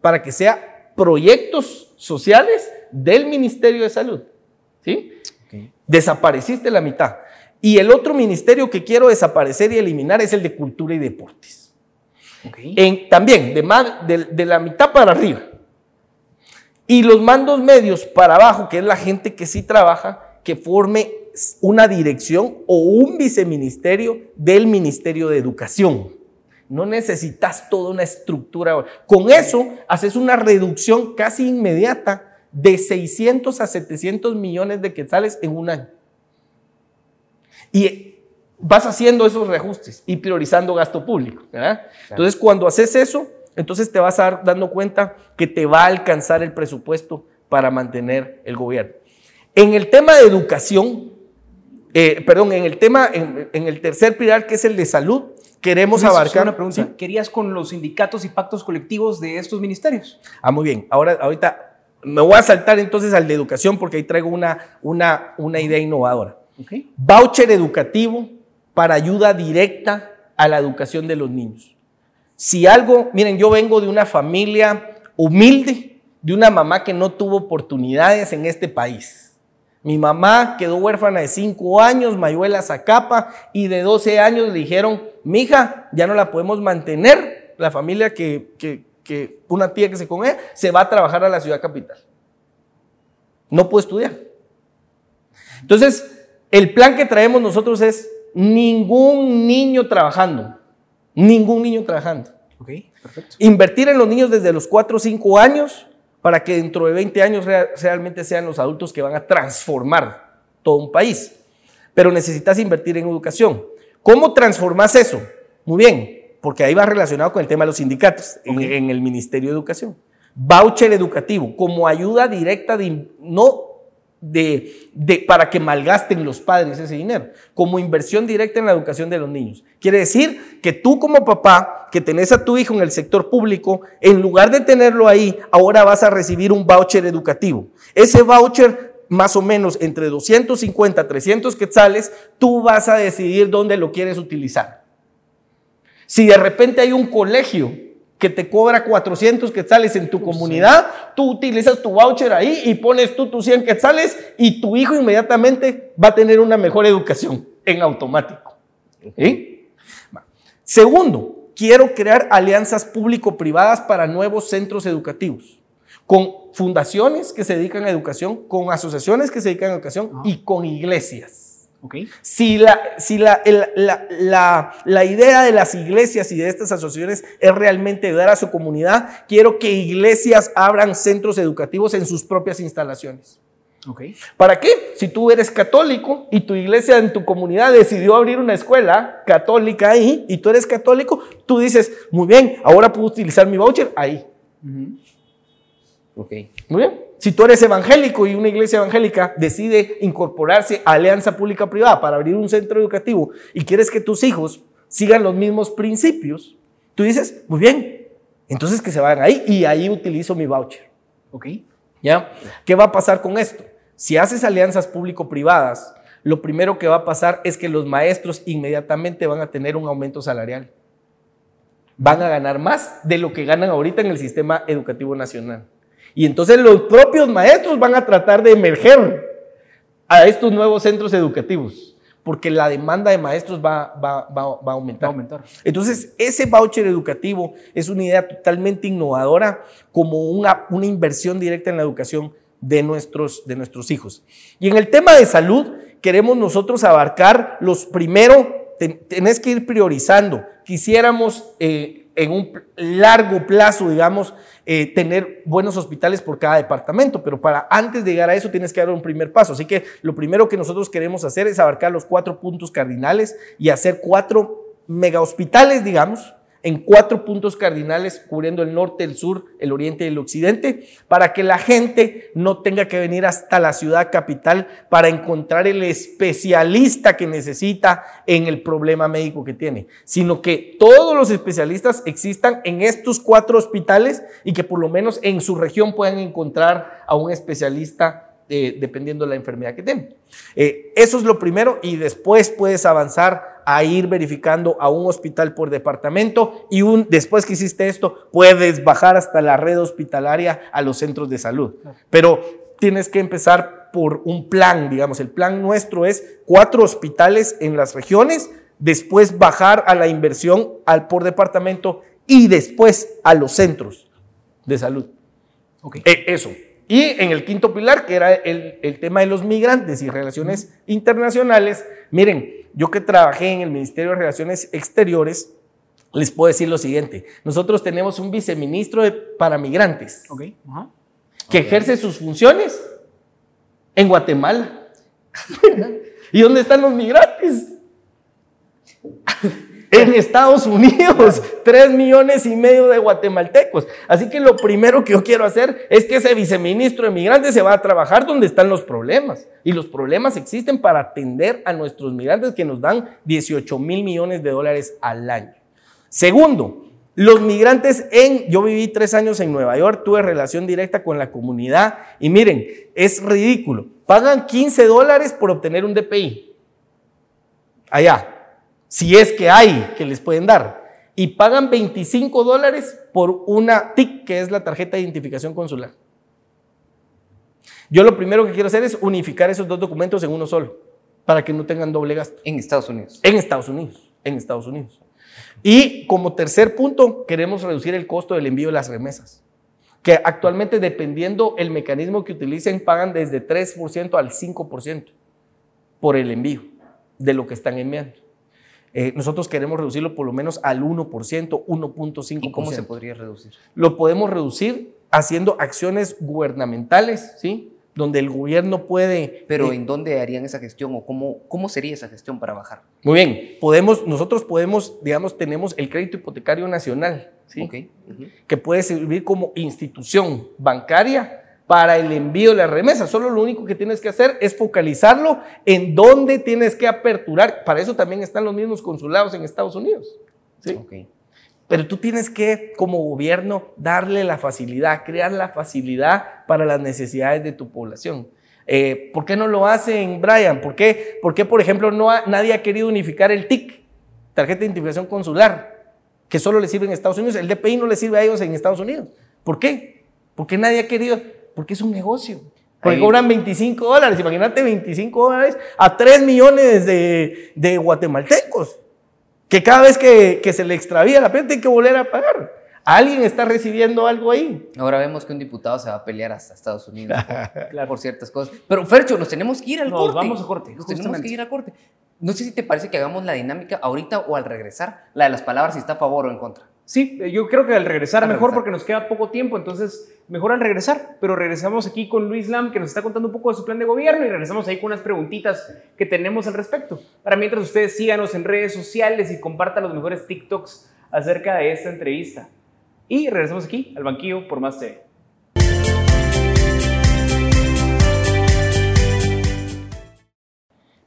para que sea proyectos sociales del Ministerio de Salud, ¿sí? Desapareciste la mitad. Y el otro ministerio que quiero desaparecer y eliminar es el de Cultura y Deportes. En- también de, de- de la mitad para arriba. Y los mandos medios para abajo, que es la gente que sí trabaja, que forme una dirección o un viceministerio del Ministerio de Educación. No necesitas toda una estructura. Con eso haces una reducción casi inmediata de 600 a 700 millones de quetzales en un año. Y vas haciendo esos reajustes y priorizando gasto público. ¿verdad? Entonces, cuando haces eso, entonces te vas a dar dando cuenta que te va a alcanzar el presupuesto para mantener el gobierno. En el tema de educación, eh, perdón, en el tema, en, en el tercer pilar, que es el de salud, queremos Luis, abarcar. Una pregunta. ¿Sí? ¿Querías con los sindicatos y pactos colectivos de estos ministerios? Ah, muy bien. Ahora, ahorita me voy a saltar entonces al de educación porque ahí traigo una, una, una idea innovadora. Ok. Voucher educativo para ayuda directa a la educación de los niños. Si algo, miren, yo vengo de una familia humilde, de una mamá que no tuvo oportunidades en este país. Mi mamá quedó huérfana de 5 años, Mayuela Zacapa, y de 12 años le dijeron, mija, ya no la podemos mantener. La familia que, que, que una tía que se con ella, se va a trabajar a la ciudad capital. No puede estudiar. Entonces, el plan que traemos nosotros es ningún niño trabajando. Ningún niño trabajando. Ok, perfecto. Invertir en los niños desde los 4 o 5 años para que dentro de 20 años rea- realmente sean los adultos que van a transformar todo un país. Pero necesitas invertir en educación. ¿Cómo transformas eso? Muy bien, porque ahí va relacionado con el tema de los sindicatos en, en el Ministerio de Educación. Voucher educativo como ayuda directa de, no de, de- para que malgasten los padres ese dinero, como inversión directa en la educación de los niños. Quiere decir que tú como papá, que tenés a tu hijo en el sector público, en lugar de tenerlo ahí, ahora vas a recibir un voucher educativo. Ese voucher, más o menos entre 250 a 300 quetzales, tú vas a decidir dónde lo quieres utilizar. Si de repente hay un colegio que te cobra 400 quetzales en tu comunidad, tú utilizas tu voucher ahí y pones tú tus 100 quetzales y tu hijo inmediatamente va a tener una mejor educación en automático. Segundo, quiero crear alianzas público-privadas para nuevos centros educativos, con fundaciones que se dedican a educación, con asociaciones que se dedican a educación Ajá. y con iglesias. Ok. Si, la, si la, el- la- la- la idea de las iglesias y de estas asociaciones es realmente ayudar a su comunidad, quiero que iglesias abran centros educativos en sus propias instalaciones. Ok. ¿Para qué? Si tú eres católico y tu iglesia en tu comunidad decidió abrir una escuela católica ahí y tú eres católico, tú dices, muy bien, ahora puedo utilizar mi voucher ahí. Ok. Muy bien. Si tú eres evangélico y una iglesia evangélica decide incorporarse a alianza pública-privada para abrir un centro educativo y quieres que tus hijos sigan los mismos principios, tú dices, muy bien, entonces que se vayan ahí y ahí utilizo mi voucher. Ok. ¿Ya? ¿Qué va a pasar con esto? Si haces alianzas público-privadas, lo primero que va a pasar es que los maestros inmediatamente van a tener un aumento salarial. Van a ganar más de lo que ganan ahorita en el sistema educativo nacional. Y entonces los propios maestros van a tratar de emerger a estos nuevos centros educativos, porque la demanda de maestros va, va- va- va a aumentar. aumentar. Entonces, ese voucher educativo es una idea totalmente innovadora como una, una inversión directa en la educación de nuestros, de nuestros hijos. Y en el tema de salud, queremos nosotros abarcar los primero, ten- tenés que ir priorizando. Quisiéramos eh, en un largo plazo, digamos, eh, tener buenos hospitales por cada departamento, pero para antes de llegar a eso tienes que dar un primer paso. Así que lo primero que nosotros queremos hacer es abarcar los cuatro puntos cardinales y hacer cuatro mega hospitales, digamos, en cuatro puntos cardinales, cubriendo el norte, el sur, el oriente y el occidente, para que la gente no tenga que venir hasta la ciudad capital para encontrar el especialista que necesita en el problema médico que tiene, sino que todos los especialistas existan en estos cuatro hospitales y que por lo menos en su región puedan encontrar a un especialista eh, dependiendo de la enfermedad que tengan. Eh, eso es lo primero y después puedes avanzar a ir verificando a un hospital por departamento y un, después que hiciste esto puedes bajar hasta la red hospitalaria a los centros de salud. Pero tienes que empezar por un plan, digamos, el plan nuestro es cuatro hospitales en las regiones, después bajar a la inversión al por departamento y después a los centros de salud. Eh, eso. Y en el quinto pilar, que era el, el tema de los migrantes y relaciones internacionales, miren, yo que trabajé en el Ministerio de Relaciones Exteriores, les puedo decir lo siguiente, nosotros tenemos un viceministro de- para migrantes que ejerce sus funciones en Guatemala. <laughs> ¿Y dónde están los migrantes? En Estados Unidos, <laughs> tres millones y medio de guatemaltecos. Así que lo primero que yo quiero hacer es que ese viceministro de migrantes se va a trabajar donde están los problemas. Y los problemas existen para atender a nuestros migrantes que nos dan 18 mil millones de dólares al año. Segundo, los migrantes en, yo viví tres años en Nueva York, tuve relación directa con la comunidad y miren, es ridículo. Pagan 15 dólares por obtener un DPI. Allá, si es que hay que les pueden dar. Y pagan 25 dólares por una TIC, que es la tarjeta de identificación consular. Yo lo primero que quiero hacer es unificar esos dos documentos en uno solo, para que no tengan doble gasto. En Estados Unidos. En Estados Unidos, en Estados Unidos. Y como tercer punto, queremos reducir el costo del envío de las remesas, que actualmente dependiendo el mecanismo que utilicen, pagan desde 3% al 5% por el envío de lo que están enviando. Eh, nosotros queremos reducirlo por lo menos al 1%, 1.5%. ¿Y cómo se podría reducir? Lo podemos reducir haciendo acciones gubernamentales, ¿sí? Donde el gobierno puede... Pero eh, ¿en dónde harían esa gestión o cómo, cómo sería esa gestión para bajar? Muy bien, podemos, nosotros podemos, digamos, tenemos el crédito hipotecario nacional, ¿sí? Que puede servir como institución bancaria para el envío de las remesas. Solo lo único que tienes que hacer es focalizarlo en dónde tienes que aperturar. Para eso también están los mismos consulados en Estados Unidos. ¿sí? Ok. Pero tú tienes que, como gobierno, darle la facilidad, crear la facilidad para las necesidades de tu población. Eh, ¿Por qué no lo hacen, Brian? ¿Por qué, por, qué, por ejemplo, no ha- nadie ha querido unificar el TIC, tarjeta de identificación consular, que solo le sirve en Estados Unidos? El DPI no le sirve a ellos en Estados Unidos. ¿Por qué? Porque nadie ha querido, porque es un negocio. Porque Ahí- cobran 25 dólares, imagínate 25 dólares a 3 millones de, de guatemaltecos. Que cada vez que, que se le extravía la plata hay que volver a pagar. Alguien está recibiendo algo ahí. Ahora vemos que un diputado se va a pelear hasta Estados Unidos por, <laughs> por ciertas cosas. Pero Fercho, nos tenemos que ir al Nos corte. vamos a corte, Nos tenemos justamente. que ir a corte. No sé si te parece que hagamos la dinámica ahorita o al regresar, la de las palabras si está a favor o en contra. Sí, eh, yo creo que al regresar Al mejor regresar. porque nos queda poco tiempo, entonces mejor al regresar. Pero regresamos aquí con Luis Lam que nos está contando un poco de su plan de gobierno y regresamos ahí con unas preguntitas que tenemos al respecto. Para mientras ustedes síganos en redes sociales y compartan los mejores TikToks acerca de esta entrevista. Y regresamos aquí al banquillo por más TV.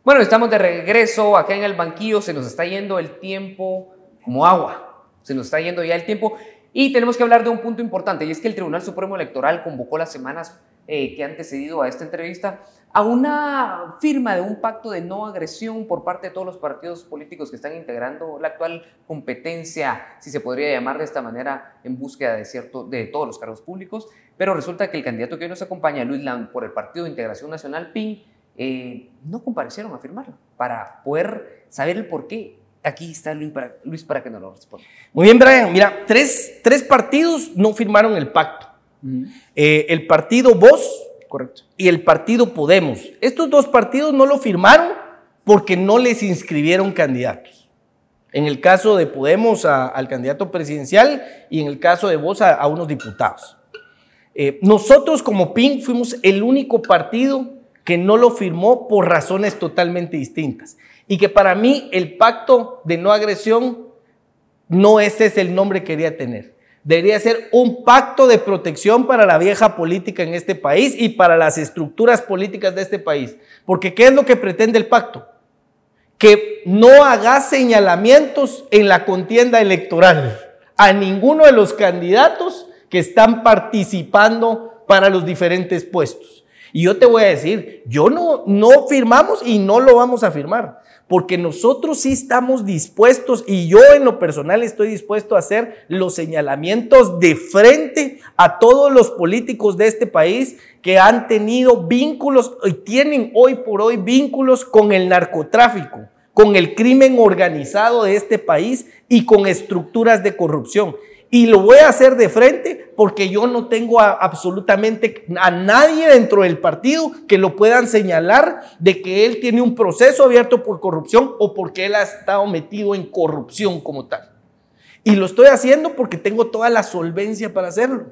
Bueno, estamos de regreso acá en el banquillo, se nos está yendo el tiempo como agua, se nos está yendo ya el tiempo y tenemos que hablar de un punto importante y es que el Tribunal Supremo Electoral convocó las semanas eh, que han antecedido a esta entrevista a una firma de un pacto de no agresión por parte de todos los partidos políticos que están integrando la actual competencia, si se podría llamar de esta manera, en búsqueda de, cierto, de todos los cargos públicos, pero resulta que el candidato que hoy nos acompaña, Luis Lam, por el Partido de Integración Nacional, PIN, eh, no comparecieron a firmarlo para poder saber el por qué. Aquí está Luis para, Luis para que nos lo responda. Muy bien, Brian. Mira, tres, tres partidos no firmaron el pacto. Eh, el partido Voz Correcto. y el partido Podemos. Estos dos partidos no lo firmaron porque no les inscribieron candidatos. En el caso de Podemos a- al candidato presidencial y en el caso de Voz a, a unos diputados. Eh, nosotros como PIN fuimos el único partido que no lo firmó por razones totalmente distintas. Y que para mí el pacto de no agresión no ese es el nombre que quería tener. Debería ser un pacto de protección para la vieja política en este país y para las estructuras políticas de este país. Porque ¿qué es lo que pretende el pacto? Que no haga señalamientos en la contienda electoral a ninguno de los candidatos que están participando para los diferentes puestos. Y yo te voy a decir, yo no, no firmamos y no lo vamos a firmar, porque nosotros sí estamos dispuestos y yo en lo personal estoy dispuesto a hacer los señalamientos de frente a todos los políticos de este país que han tenido vínculos y tienen hoy por hoy vínculos con el narcotráfico, con el crimen organizado de este país y con estructuras de corrupción. Y lo voy a hacer de frente porque yo no tengo absolutamente a nadie dentro del partido que lo puedan señalar de que él tiene un proceso abierto por corrupción o porque él ha estado metido en corrupción como tal. Y lo estoy haciendo porque tengo toda la solvencia para hacerlo.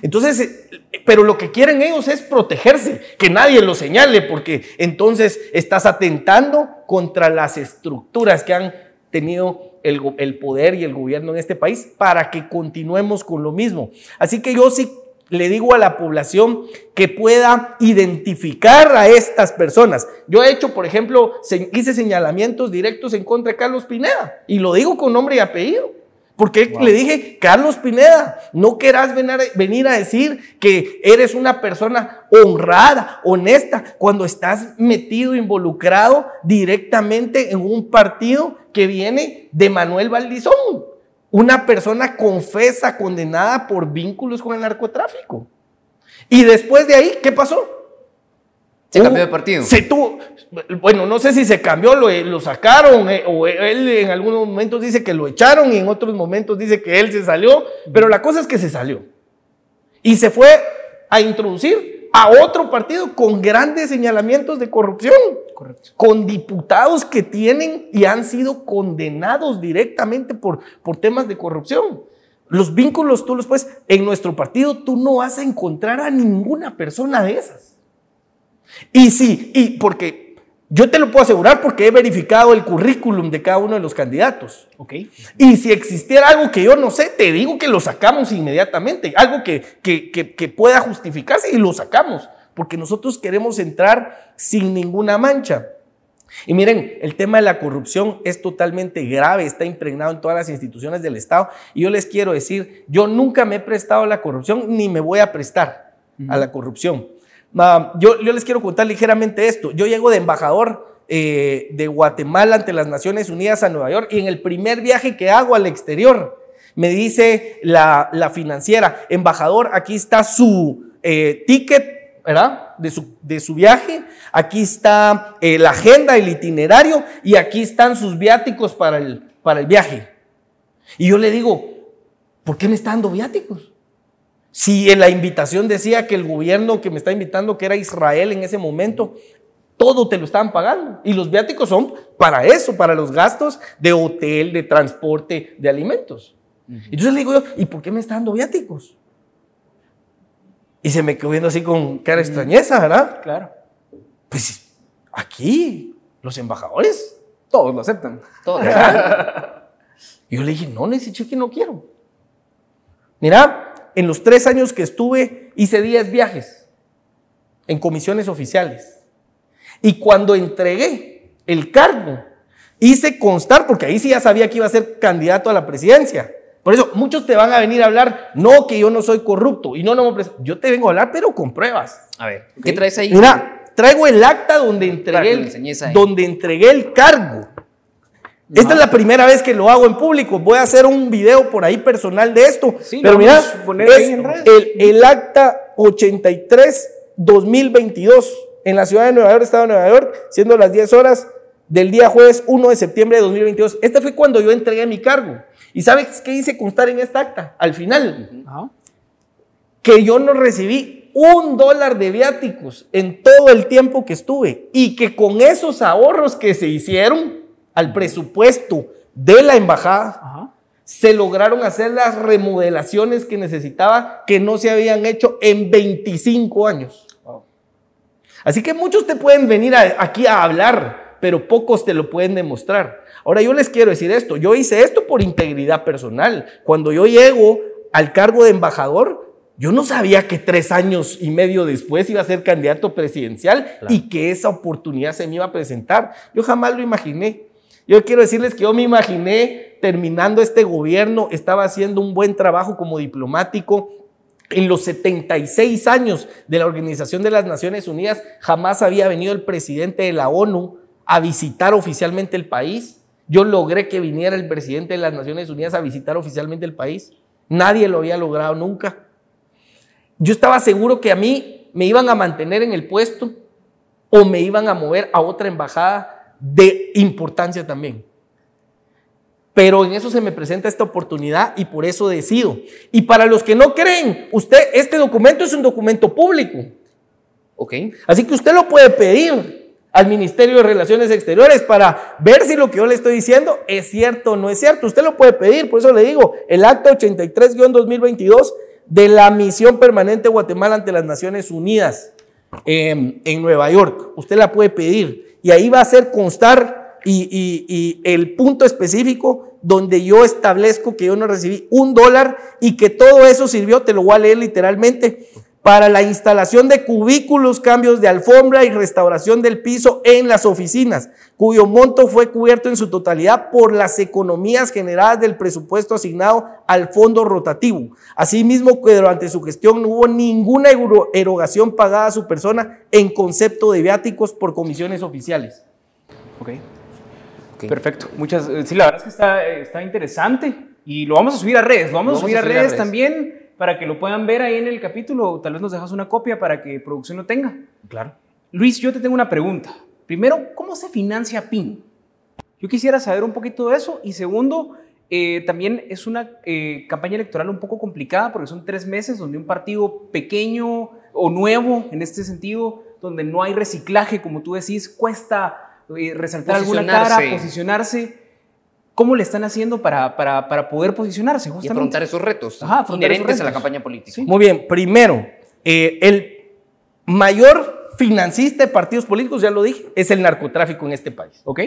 Entonces, pero lo que quieren ellos es protegerse, que nadie lo señale, porque entonces estás atentando contra las estructuras que han tenido el, poder y el gobierno en este país para que continuemos con lo mismo. Así que yo sí le digo a la población que pueda identificar a estas personas. Yo he hecho, por ejemplo, hice señalamientos directos en contra de Carlos Pineda y lo digo con nombre y apellido. Porque le dije, Carlos Pineda, no querás venir, venir a decir que eres una persona honrada, honesta, cuando estás metido, involucrado directamente en un partido que viene de Manuel Valdizón, una persona confesa, condenada por vínculos con el narcotráfico. Y después de ahí, ¿qué pasó? Se cambió de partido. Se tuvo, bueno, no sé si se cambió, lo, lo sacaron, eh, o él en algunos momentos dice que lo echaron y en otros momentos dice que él se salió, pero la cosa es que se salió. Y se fue a introducir a otro partido con grandes señalamientos de corrupción, Correcto. con diputados que tienen y han sido condenados directamente por, por temas de corrupción. Los vínculos tú los puedes, en nuestro partido tú no vas a encontrar a ninguna persona de esas. Y sí, y porque yo te lo puedo asegurar porque he verificado el currículum de cada uno de los candidatos. Ok. Y si existiera algo que yo no sé, te digo que lo sacamos inmediatamente, algo que, que, que- que pueda justificarse y lo sacamos, porque nosotros queremos entrar sin ninguna mancha. Y miren, el tema de la corrupción es totalmente grave, está impregnado en todas las instituciones del Estado. Y yo les quiero decir, yo nunca me he prestado a la corrupción ni me voy a prestar a la corrupción. Yo, les quiero contar ligeramente esto. Yo llego de embajador eh, de Guatemala ante las Naciones Unidas a Nueva York y en el primer viaje que hago al exterior, me dice la, financiera, embajador, aquí está su eh, ticket, ¿verdad? De su, de su viaje, aquí está eh, la agenda, el itinerario y aquí están sus viáticos para el, para el viaje. Y yo le digo, ¿por qué me está dando viáticos? Si en la invitación decía que el gobierno que me está invitando, que era Israel en ese momento, todo te lo estaban pagando. Y los viáticos son para eso, para los gastos de hotel, de transporte, de alimentos. Entonces le digo yo, ¿y por qué me está dando viáticos? Y se me quedó viendo así con cara extrañeza, ¿verdad? Claro. Pues aquí, los embajadores. Todos lo aceptan. Todo. <laughs> Y yo le dije, no, cheque no quiero. Mira, en los tres años que estuve, hice 10 viajes en comisiones oficiales. Y cuando entregué el cargo, hice constar, porque ahí sí ya sabía que iba a ser candidato a la presidencia. Por eso muchos te van a venir a hablar, no que yo no soy corrupto y no, no me pres- Yo te vengo a hablar, pero con pruebas. A ver, ¿qué traes ahí? Mira, traigo el acta donde entregué, el, donde entregué el cargo. Esta es la primera vez que lo hago en público. Voy a hacer un video por ahí personal de esto. Sí, Pero mira, es el, el acta 83-2022 en la ciudad de Nueva York, Estado de Nueva York, siendo las 10 horas del día jueves 1 de septiembre de 2022. Este fue cuando yo entregué mi cargo. ¿Y sabes qué hice constar en esta acta? Al final, Ajá. que yo no recibí un dólar de viáticos en todo el tiempo que estuve y que con esos ahorros que se hicieron al presupuesto de la embajada, Ajá. se lograron hacer las remodelaciones que necesitaba que no se habían hecho en 25 años. Wow. Así que muchos te pueden venir a- aquí a hablar, pero pocos te lo pueden demostrar. Ahora yo les quiero decir esto, yo hice esto por integridad personal. Cuando yo llego al cargo de embajador, yo no sabía que tres años y medio después iba a ser candidato presidencial y que esa oportunidad se me iba a presentar. Yo jamás lo imaginé. Yo quiero decirles que yo me imaginé terminando este gobierno, estaba haciendo un buen trabajo como diplomático, en los 76 años de la Organización de las Naciones Unidas, jamás había venido el presidente de la ONU a visitar oficialmente el país. Yo logré que viniera el presidente de las Naciones Unidas a visitar oficialmente el país. Nadie lo había logrado nunca. Yo estaba seguro que a mí me iban a mantener en el puesto o me iban a mover a otra embajada de importancia también. Pero en eso se me presenta esta oportunidad y por eso decido. Y para los que no creen, usted, este documento es un documento público. Ok. Así que usted lo puede pedir al Ministerio de Relaciones Exteriores para ver si lo que yo le estoy diciendo es cierto o no es cierto. Usted lo puede pedir, por eso le digo, el acta 83-2022 de la misión permanente de Guatemala ante las Naciones Unidas eh, en Nueva York. Usted la puede pedir y ahí va a hacer constar y el punto específico donde yo establezco que yo no recibí un dólar y que todo eso sirvió, te lo voy a leer literalmente, para la instalación de cubículos, cambios de alfombra y restauración del piso en las oficinas, cuyo monto fue cubierto en su totalidad por las economías generadas del presupuesto asignado al fondo rotativo. Asimismo, que durante su gestión no hubo ninguna ero- erogación pagada a su persona en concepto de viáticos por comisiones oficiales. Ok. Ok. Perfecto. Muchas, eh, sí, la verdad es que está, eh, está interesante y lo vamos a subir a redes. Lo vamos, a subir a redes, también para que lo puedan ver ahí en el capítulo. Tal vez nos dejas una copia para que producción lo tenga. Claro. Luis, yo te tengo una pregunta. Primero, ¿cómo se financia PIN? Yo quisiera saber un poquito de eso. Y segundo, eh, también es una eh, campaña electoral un poco complicada porque son tres meses donde un partido pequeño o nuevo en este sentido, donde no hay reciclaje, como tú decís, cuesta eh, resaltar alguna cara, Posicionarse. ¿Cómo le están haciendo para, para, para poder posicionarse? Y afrontar esos retos Ajá, afrontar inherentes esos a la campaña política. Sí. Muy bien, primero, eh, el mayor financista de partidos políticos, ya lo dije, es el narcotráfico en este país. ¿Ok?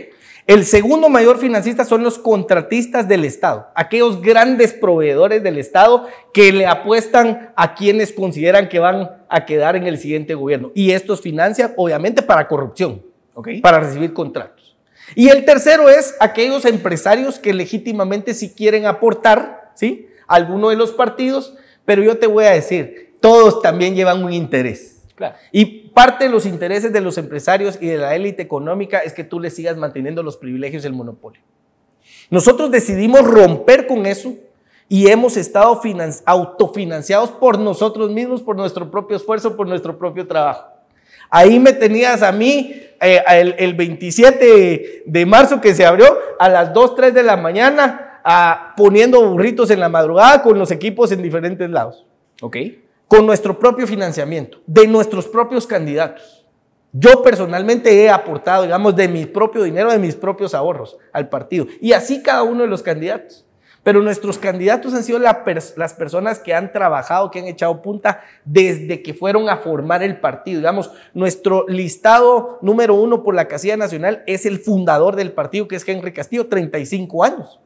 El segundo mayor financista son los contratistas del Estado, aquellos grandes proveedores del Estado que le apuestan a quienes consideran que van a quedar en el siguiente gobierno. Y estos financian, obviamente, para corrupción, ¿Ok? para recibir contratos. Y el tercero es aquellos empresarios que legítimamente sí quieren aportar, ¿sí? A alguno de los partidos, pero yo te voy a decir, todos también llevan un interés. Claro. Y parte de los intereses de los empresarios y de la élite económica es que tú le sigas manteniendo los privilegios del monopolio. Nosotros decidimos romper con eso y hemos estado finan- autofinanciados por nosotros mismos, por nuestro propio esfuerzo, por nuestro propio trabajo. Ahí me tenías a mí eh, el, 27 de marzo que se abrió a las 2, 3 de la mañana poniendo burritos en la madrugada con los equipos en diferentes lados. Ok. Con nuestro propio financiamiento, de nuestros propios candidatos. Yo personalmente he aportado, digamos, de mi propio dinero, de mis propios ahorros al partido. Y así cada uno de los candidatos. Pero nuestros candidatos han sido las personas que han trabajado, que han echado punta desde que fueron a formar el partido. Digamos, nuestro listado número uno por la casilla nacional es el fundador del partido, que es Henry Castillo, 35 años.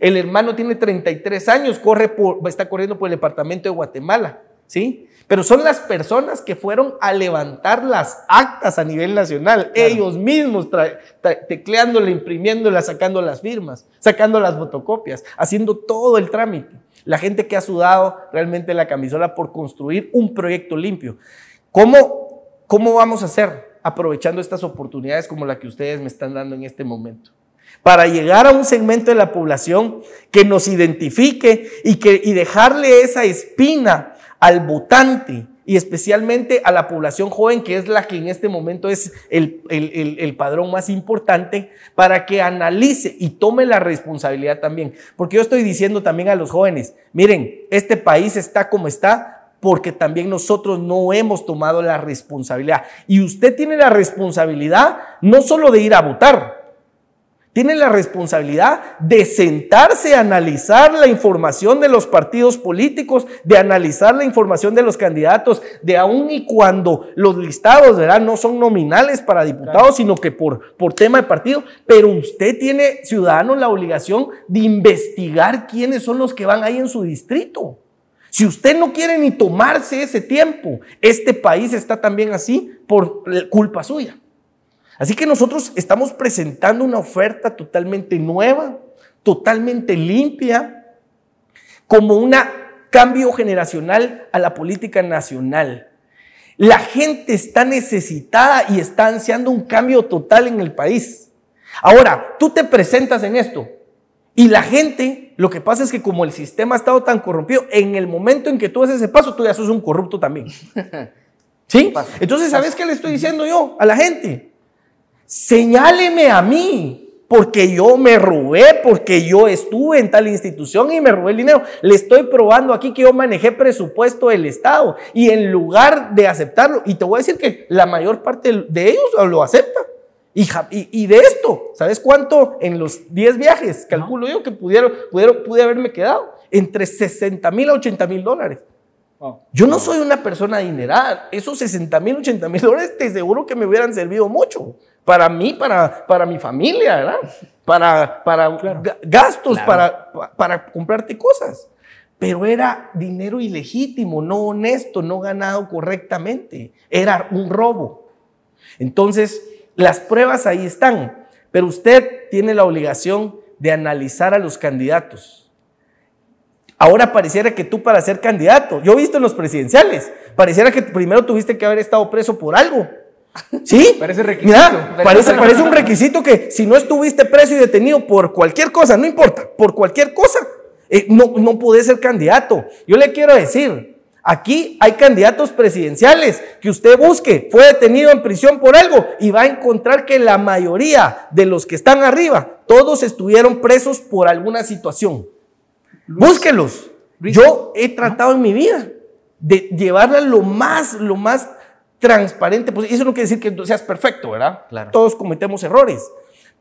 El hermano tiene 33 años, corre por, está corriendo por el departamento de Guatemala, ¿sí? Pero son las personas que fueron a levantar las actas a nivel nacional, ellos mismos tecleándola, imprimiéndola, sacando las firmas, sacando las fotocopias, haciendo todo el trámite. La gente que ha sudado realmente la camisola por construir un proyecto limpio. ¿Cómo, cómo vamos a hacer aprovechando estas oportunidades como la que ustedes me están dando en este momento? para llegar a un segmento de la población que nos identifique y, que, y dejarle esa espina al votante y especialmente a la población joven, que es la que en este momento es el, el, padrón más importante, para que analice y tome la responsabilidad también. Porque yo estoy diciendo también a los jóvenes, miren, este país está como está porque también nosotros no hemos tomado la responsabilidad. Y usted tiene la responsabilidad no solo de ir a votar, tiene la responsabilidad de sentarse a analizar la información de los partidos políticos, de analizar la información de los candidatos, de aún y cuando los listados ¿verdad? no son nominales para diputados, sino que por, por tema de partido, pero usted tiene, ciudadano, la obligación de investigar quiénes son los que van ahí en su distrito. Si usted no quiere ni tomarse ese tiempo, este país está también así por culpa suya. Así que nosotros estamos presentando una oferta totalmente nueva, totalmente limpia, como un cambio generacional a la política nacional. La gente está necesitada y está ansiando un cambio total en el país. Ahora, tú te presentas en esto y la gente, lo que pasa es que como el sistema ha estado tan corrompido, en el momento en que tú haces ese paso, tú ya sos un corrupto también. <laughs> ¿Sí? Entonces, ¿sabes qué le estoy diciendo yo a la gente? Señáleme a mí, porque yo me robé, porque yo estuve en tal institución y me robé el dinero. Le estoy probando aquí que yo manejé presupuesto del Estado y en lugar de aceptarlo, y te voy a decir que la mayor parte de ellos lo acepta. Y, y, de esto, ¿sabes cuánto en los 10 viajes? Calculo yo que pudieron, pudieron, pude haberme quedado entre 60 mil a 80 mil dólares. Yo no soy una persona adinerada. Esos 60 mil, 80 mil dólares te seguro que me hubieran servido mucho para mí, para, para mi familia, ¿verdad? Para, para gastos, Para, para comprarte cosas. Pero era dinero ilegítimo, no honesto, no ganado correctamente. Era un robo. Entonces, las pruebas ahí están, pero usted tiene la obligación de analizar a los candidatos. Ahora pareciera que tú para ser candidato, yo he visto en los presidenciales, pareciera que primero tuviste que haber estado preso por algo ¿Sí? <laughs> Parece requisito. parece, parece un requisito que si no estuviste preso y detenido por cualquier cosa, no importa, por cualquier cosa, eh, no, no podés ser candidato. Yo le quiero decir, aquí hay candidatos presidenciales que usted busque, fue detenido en prisión por algo y va a encontrar que la mayoría de los que están arriba, todos estuvieron presos por alguna situación. Búsquelos. Yo he tratado en mi vida de llevarla lo más, lo más transparente, pues eso no quiere decir que seas perfecto, ¿verdad? Claro. Todos cometemos errores.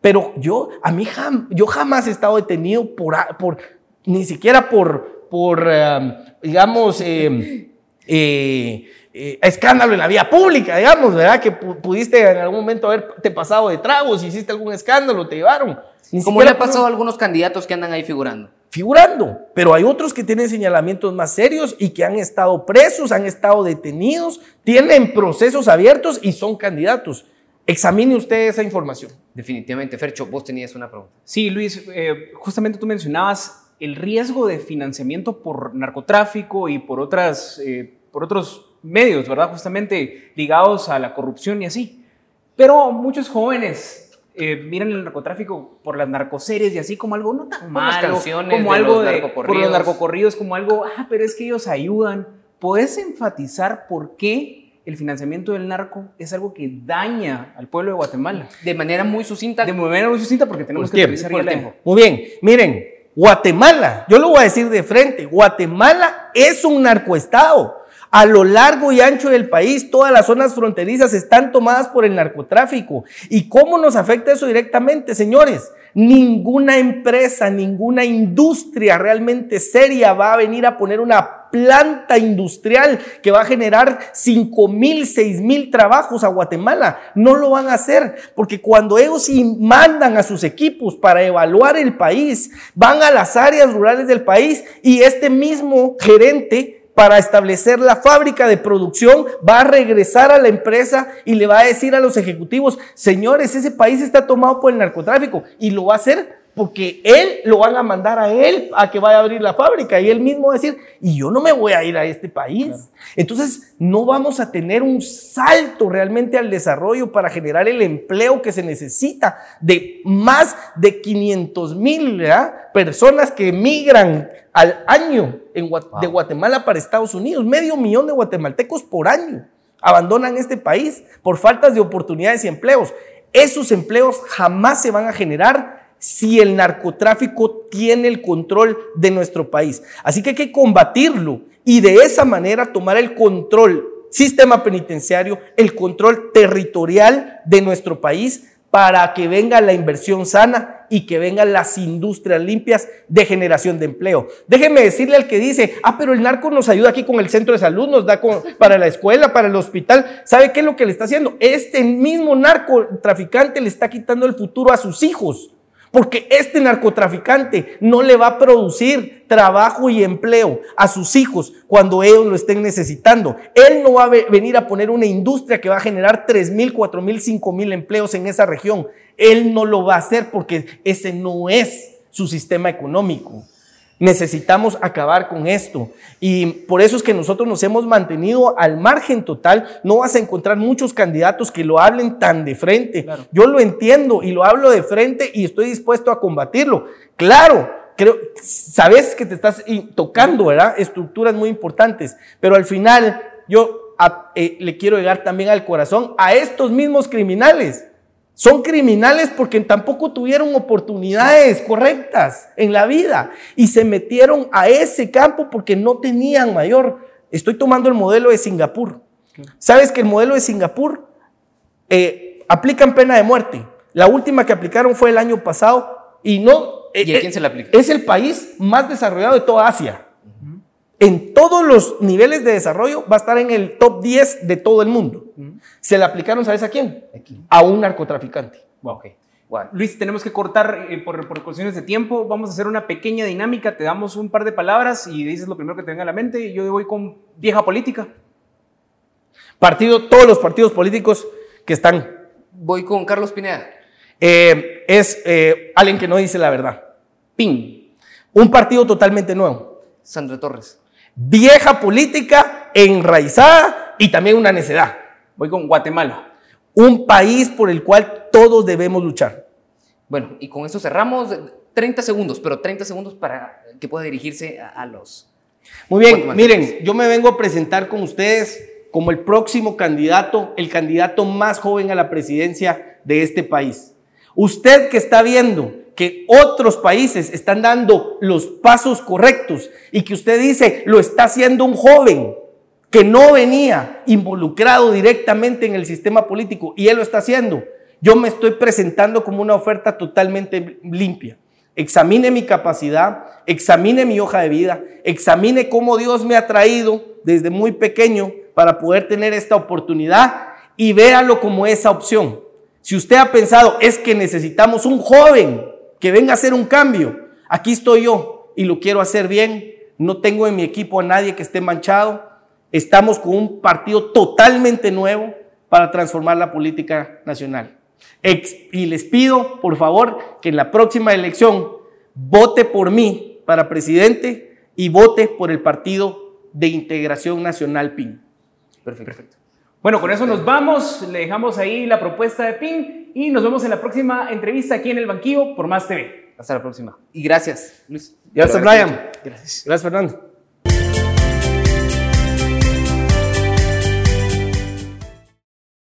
Pero yo, a mí, yo jamás he estado detenido por, por ni siquiera por, por em, digamos, em, eh, eh, escándalo en la vía pública, digamos, ¿verdad? Que pudiste en algún momento haberte pasado de tragos, hiciste algún escándalo, te llevaron. Ni ¿Cómo le ha pasado a algunos candidatos que andan ahí figurando? Figurando, pero hay otros que tienen señalamientos más serios y que han estado presos, han estado detenidos, tienen procesos abiertos y son candidatos. Examine usted esa información. Definitivamente, Fercho, vos tenías una pregunta. Sí, Luis, eh, justamente tú mencionabas el riesgo de financiamiento por narcotráfico y por, otras, eh, por otros medios, ¿verdad? Justamente ligados a la corrupción y así. Pero muchos jóvenes eh, miran el narcotráfico por las narcoseries y así como algo no tan malo, como algo de, por los narcocorridos, como algo, ah, pero es que ellos ayudan. ¿Puedes enfatizar por qué el financiamiento del narco es algo que daña al pueblo de Guatemala. De manera muy sucinta. De manera muy sucinta porque tenemos Por que utilizar la- tiempo. Muy bien, miren, Guatemala, yo lo voy a decir de frente, Guatemala es un narcoestado. A lo largo y ancho del país, todas las zonas fronterizas están tomadas por el narcotráfico. ¿Y cómo nos afecta eso directamente, señores? Ninguna empresa, ninguna industria realmente seria va a venir a poner una planta industrial que va a generar 5 mil, 6 mil trabajos a Guatemala. No lo van a hacer porque cuando ellos mandan a sus equipos para evaluar el país, van a las áreas rurales del país y este mismo gerente para establecer la fábrica de producción, va a regresar a la empresa y le va a decir a los ejecutivos, señores, ese país está tomado por el narcotráfico y lo va a hacer porque él lo van a mandar a él a que vaya a abrir la fábrica y él mismo va a decir, y yo no me voy a ir a este país. Entonces, no vamos a tener un salto realmente al desarrollo para generar el empleo que se necesita de más de 500 mil personas que emigran al año en de Guatemala para Estados Unidos. Medio millón de guatemaltecos por año abandonan este país por faltas de oportunidades y empleos. Esos empleos jamás se van a generar si el narcotráfico tiene el control de nuestro país. Así que hay que combatirlo y de esa manera tomar el control sistema penitenciario, el control territorial de nuestro país para que venga la inversión sana y que vengan las industrias limpias de generación de empleo. Déjeme decirle al que dice, ah, pero el narco nos ayuda aquí con el centro de salud, nos da con- para la escuela, para el hospital. ¿Sabe qué es lo que le está haciendo? Este mismo narcotraficante le está quitando el futuro a sus hijos. Porque este narcotraficante no le va a producir trabajo y empleo a sus hijos cuando ellos lo estén necesitando. Él no va a ve- venir a poner una industria que va a generar 3 mil, 4 mil, 5 mil empleos en esa región. Él no lo va a hacer porque ese no es su sistema económico. Necesitamos acabar con esto. Y por eso es que nosotros nos hemos mantenido al margen total. No vas a encontrar muchos candidatos que lo hablen tan de frente. Claro. Yo lo entiendo y lo hablo de frente y estoy dispuesto a combatirlo. Claro, creo, sabes que te estás tocando, ¿verdad? Estructuras muy importantes. Pero al final yo a- eh, le quiero llegar también al corazón a estos mismos criminales. Son criminales porque tampoco tuvieron oportunidades correctas en la vida y se metieron a ese campo porque no tenían mayor. Estoy tomando el modelo de Singapur. ¿Sabes que el modelo de Singapur eh, aplican pena de muerte? La última que aplicaron fue el año pasado y no... eh, ¿Y a eh, quién se le aplica? Es el país más desarrollado de toda Asia. En todos los niveles de desarrollo va a estar en el top 10 de todo el mundo. Se le aplicaron, ¿sabes a quién? Aquí. A un narcotraficante. Ok. Bueno. Luis, tenemos que cortar eh, por, por cuestiones de tiempo. Vamos a hacer una pequeña dinámica. Te damos un par de palabras y dices lo primero que te venga a la mente. Yo voy con vieja política. Partido, todos los partidos políticos que están. Voy con Carlos Pineda. eh, es eh, alguien que no dice la verdad. PIN. Un partido totalmente nuevo. Sandra Torres. Vieja política, enraizada y también una necedad. Voy con Guatemala. Un país por el cual todos debemos luchar. Bueno, y con eso cerramos 30 segundos, pero 30 segundos para que pueda dirigirse a, a los... Muy bien, miren, yo me vengo a presentar con ustedes como el próximo candidato, el candidato más joven a la presidencia de este país. Usted que está viendo que otros países están dando los pasos correctos y que usted dice lo está haciendo un joven que no venía involucrado directamente en el sistema político y él lo está haciendo, yo me estoy presentando como una oferta totalmente limpia. Examine mi capacidad, examine mi hoja de vida, examine cómo Dios me ha traído desde muy pequeño para poder tener esta oportunidad y véalo como esa opción. Si usted ha pensado, es que necesitamos un joven que venga a hacer un cambio, aquí estoy yo y lo quiero hacer bien. No tengo en mi equipo a nadie que esté manchado. Estamos con un partido totalmente nuevo para transformar la política nacional. Y les pido, por favor, que en la próxima elección vote por mí para presidente y vote por el Partido de Integración Nacional PIN. Perfecto. Perfecto. Bueno, con eso nos vamos. Le dejamos ahí la propuesta de PIN y nos vemos en la próxima entrevista aquí en el banquillo por Más TV. Hasta la próxima. Y gracias, Luis. Gracias, Brian. Gracias. Gracias, Fernando.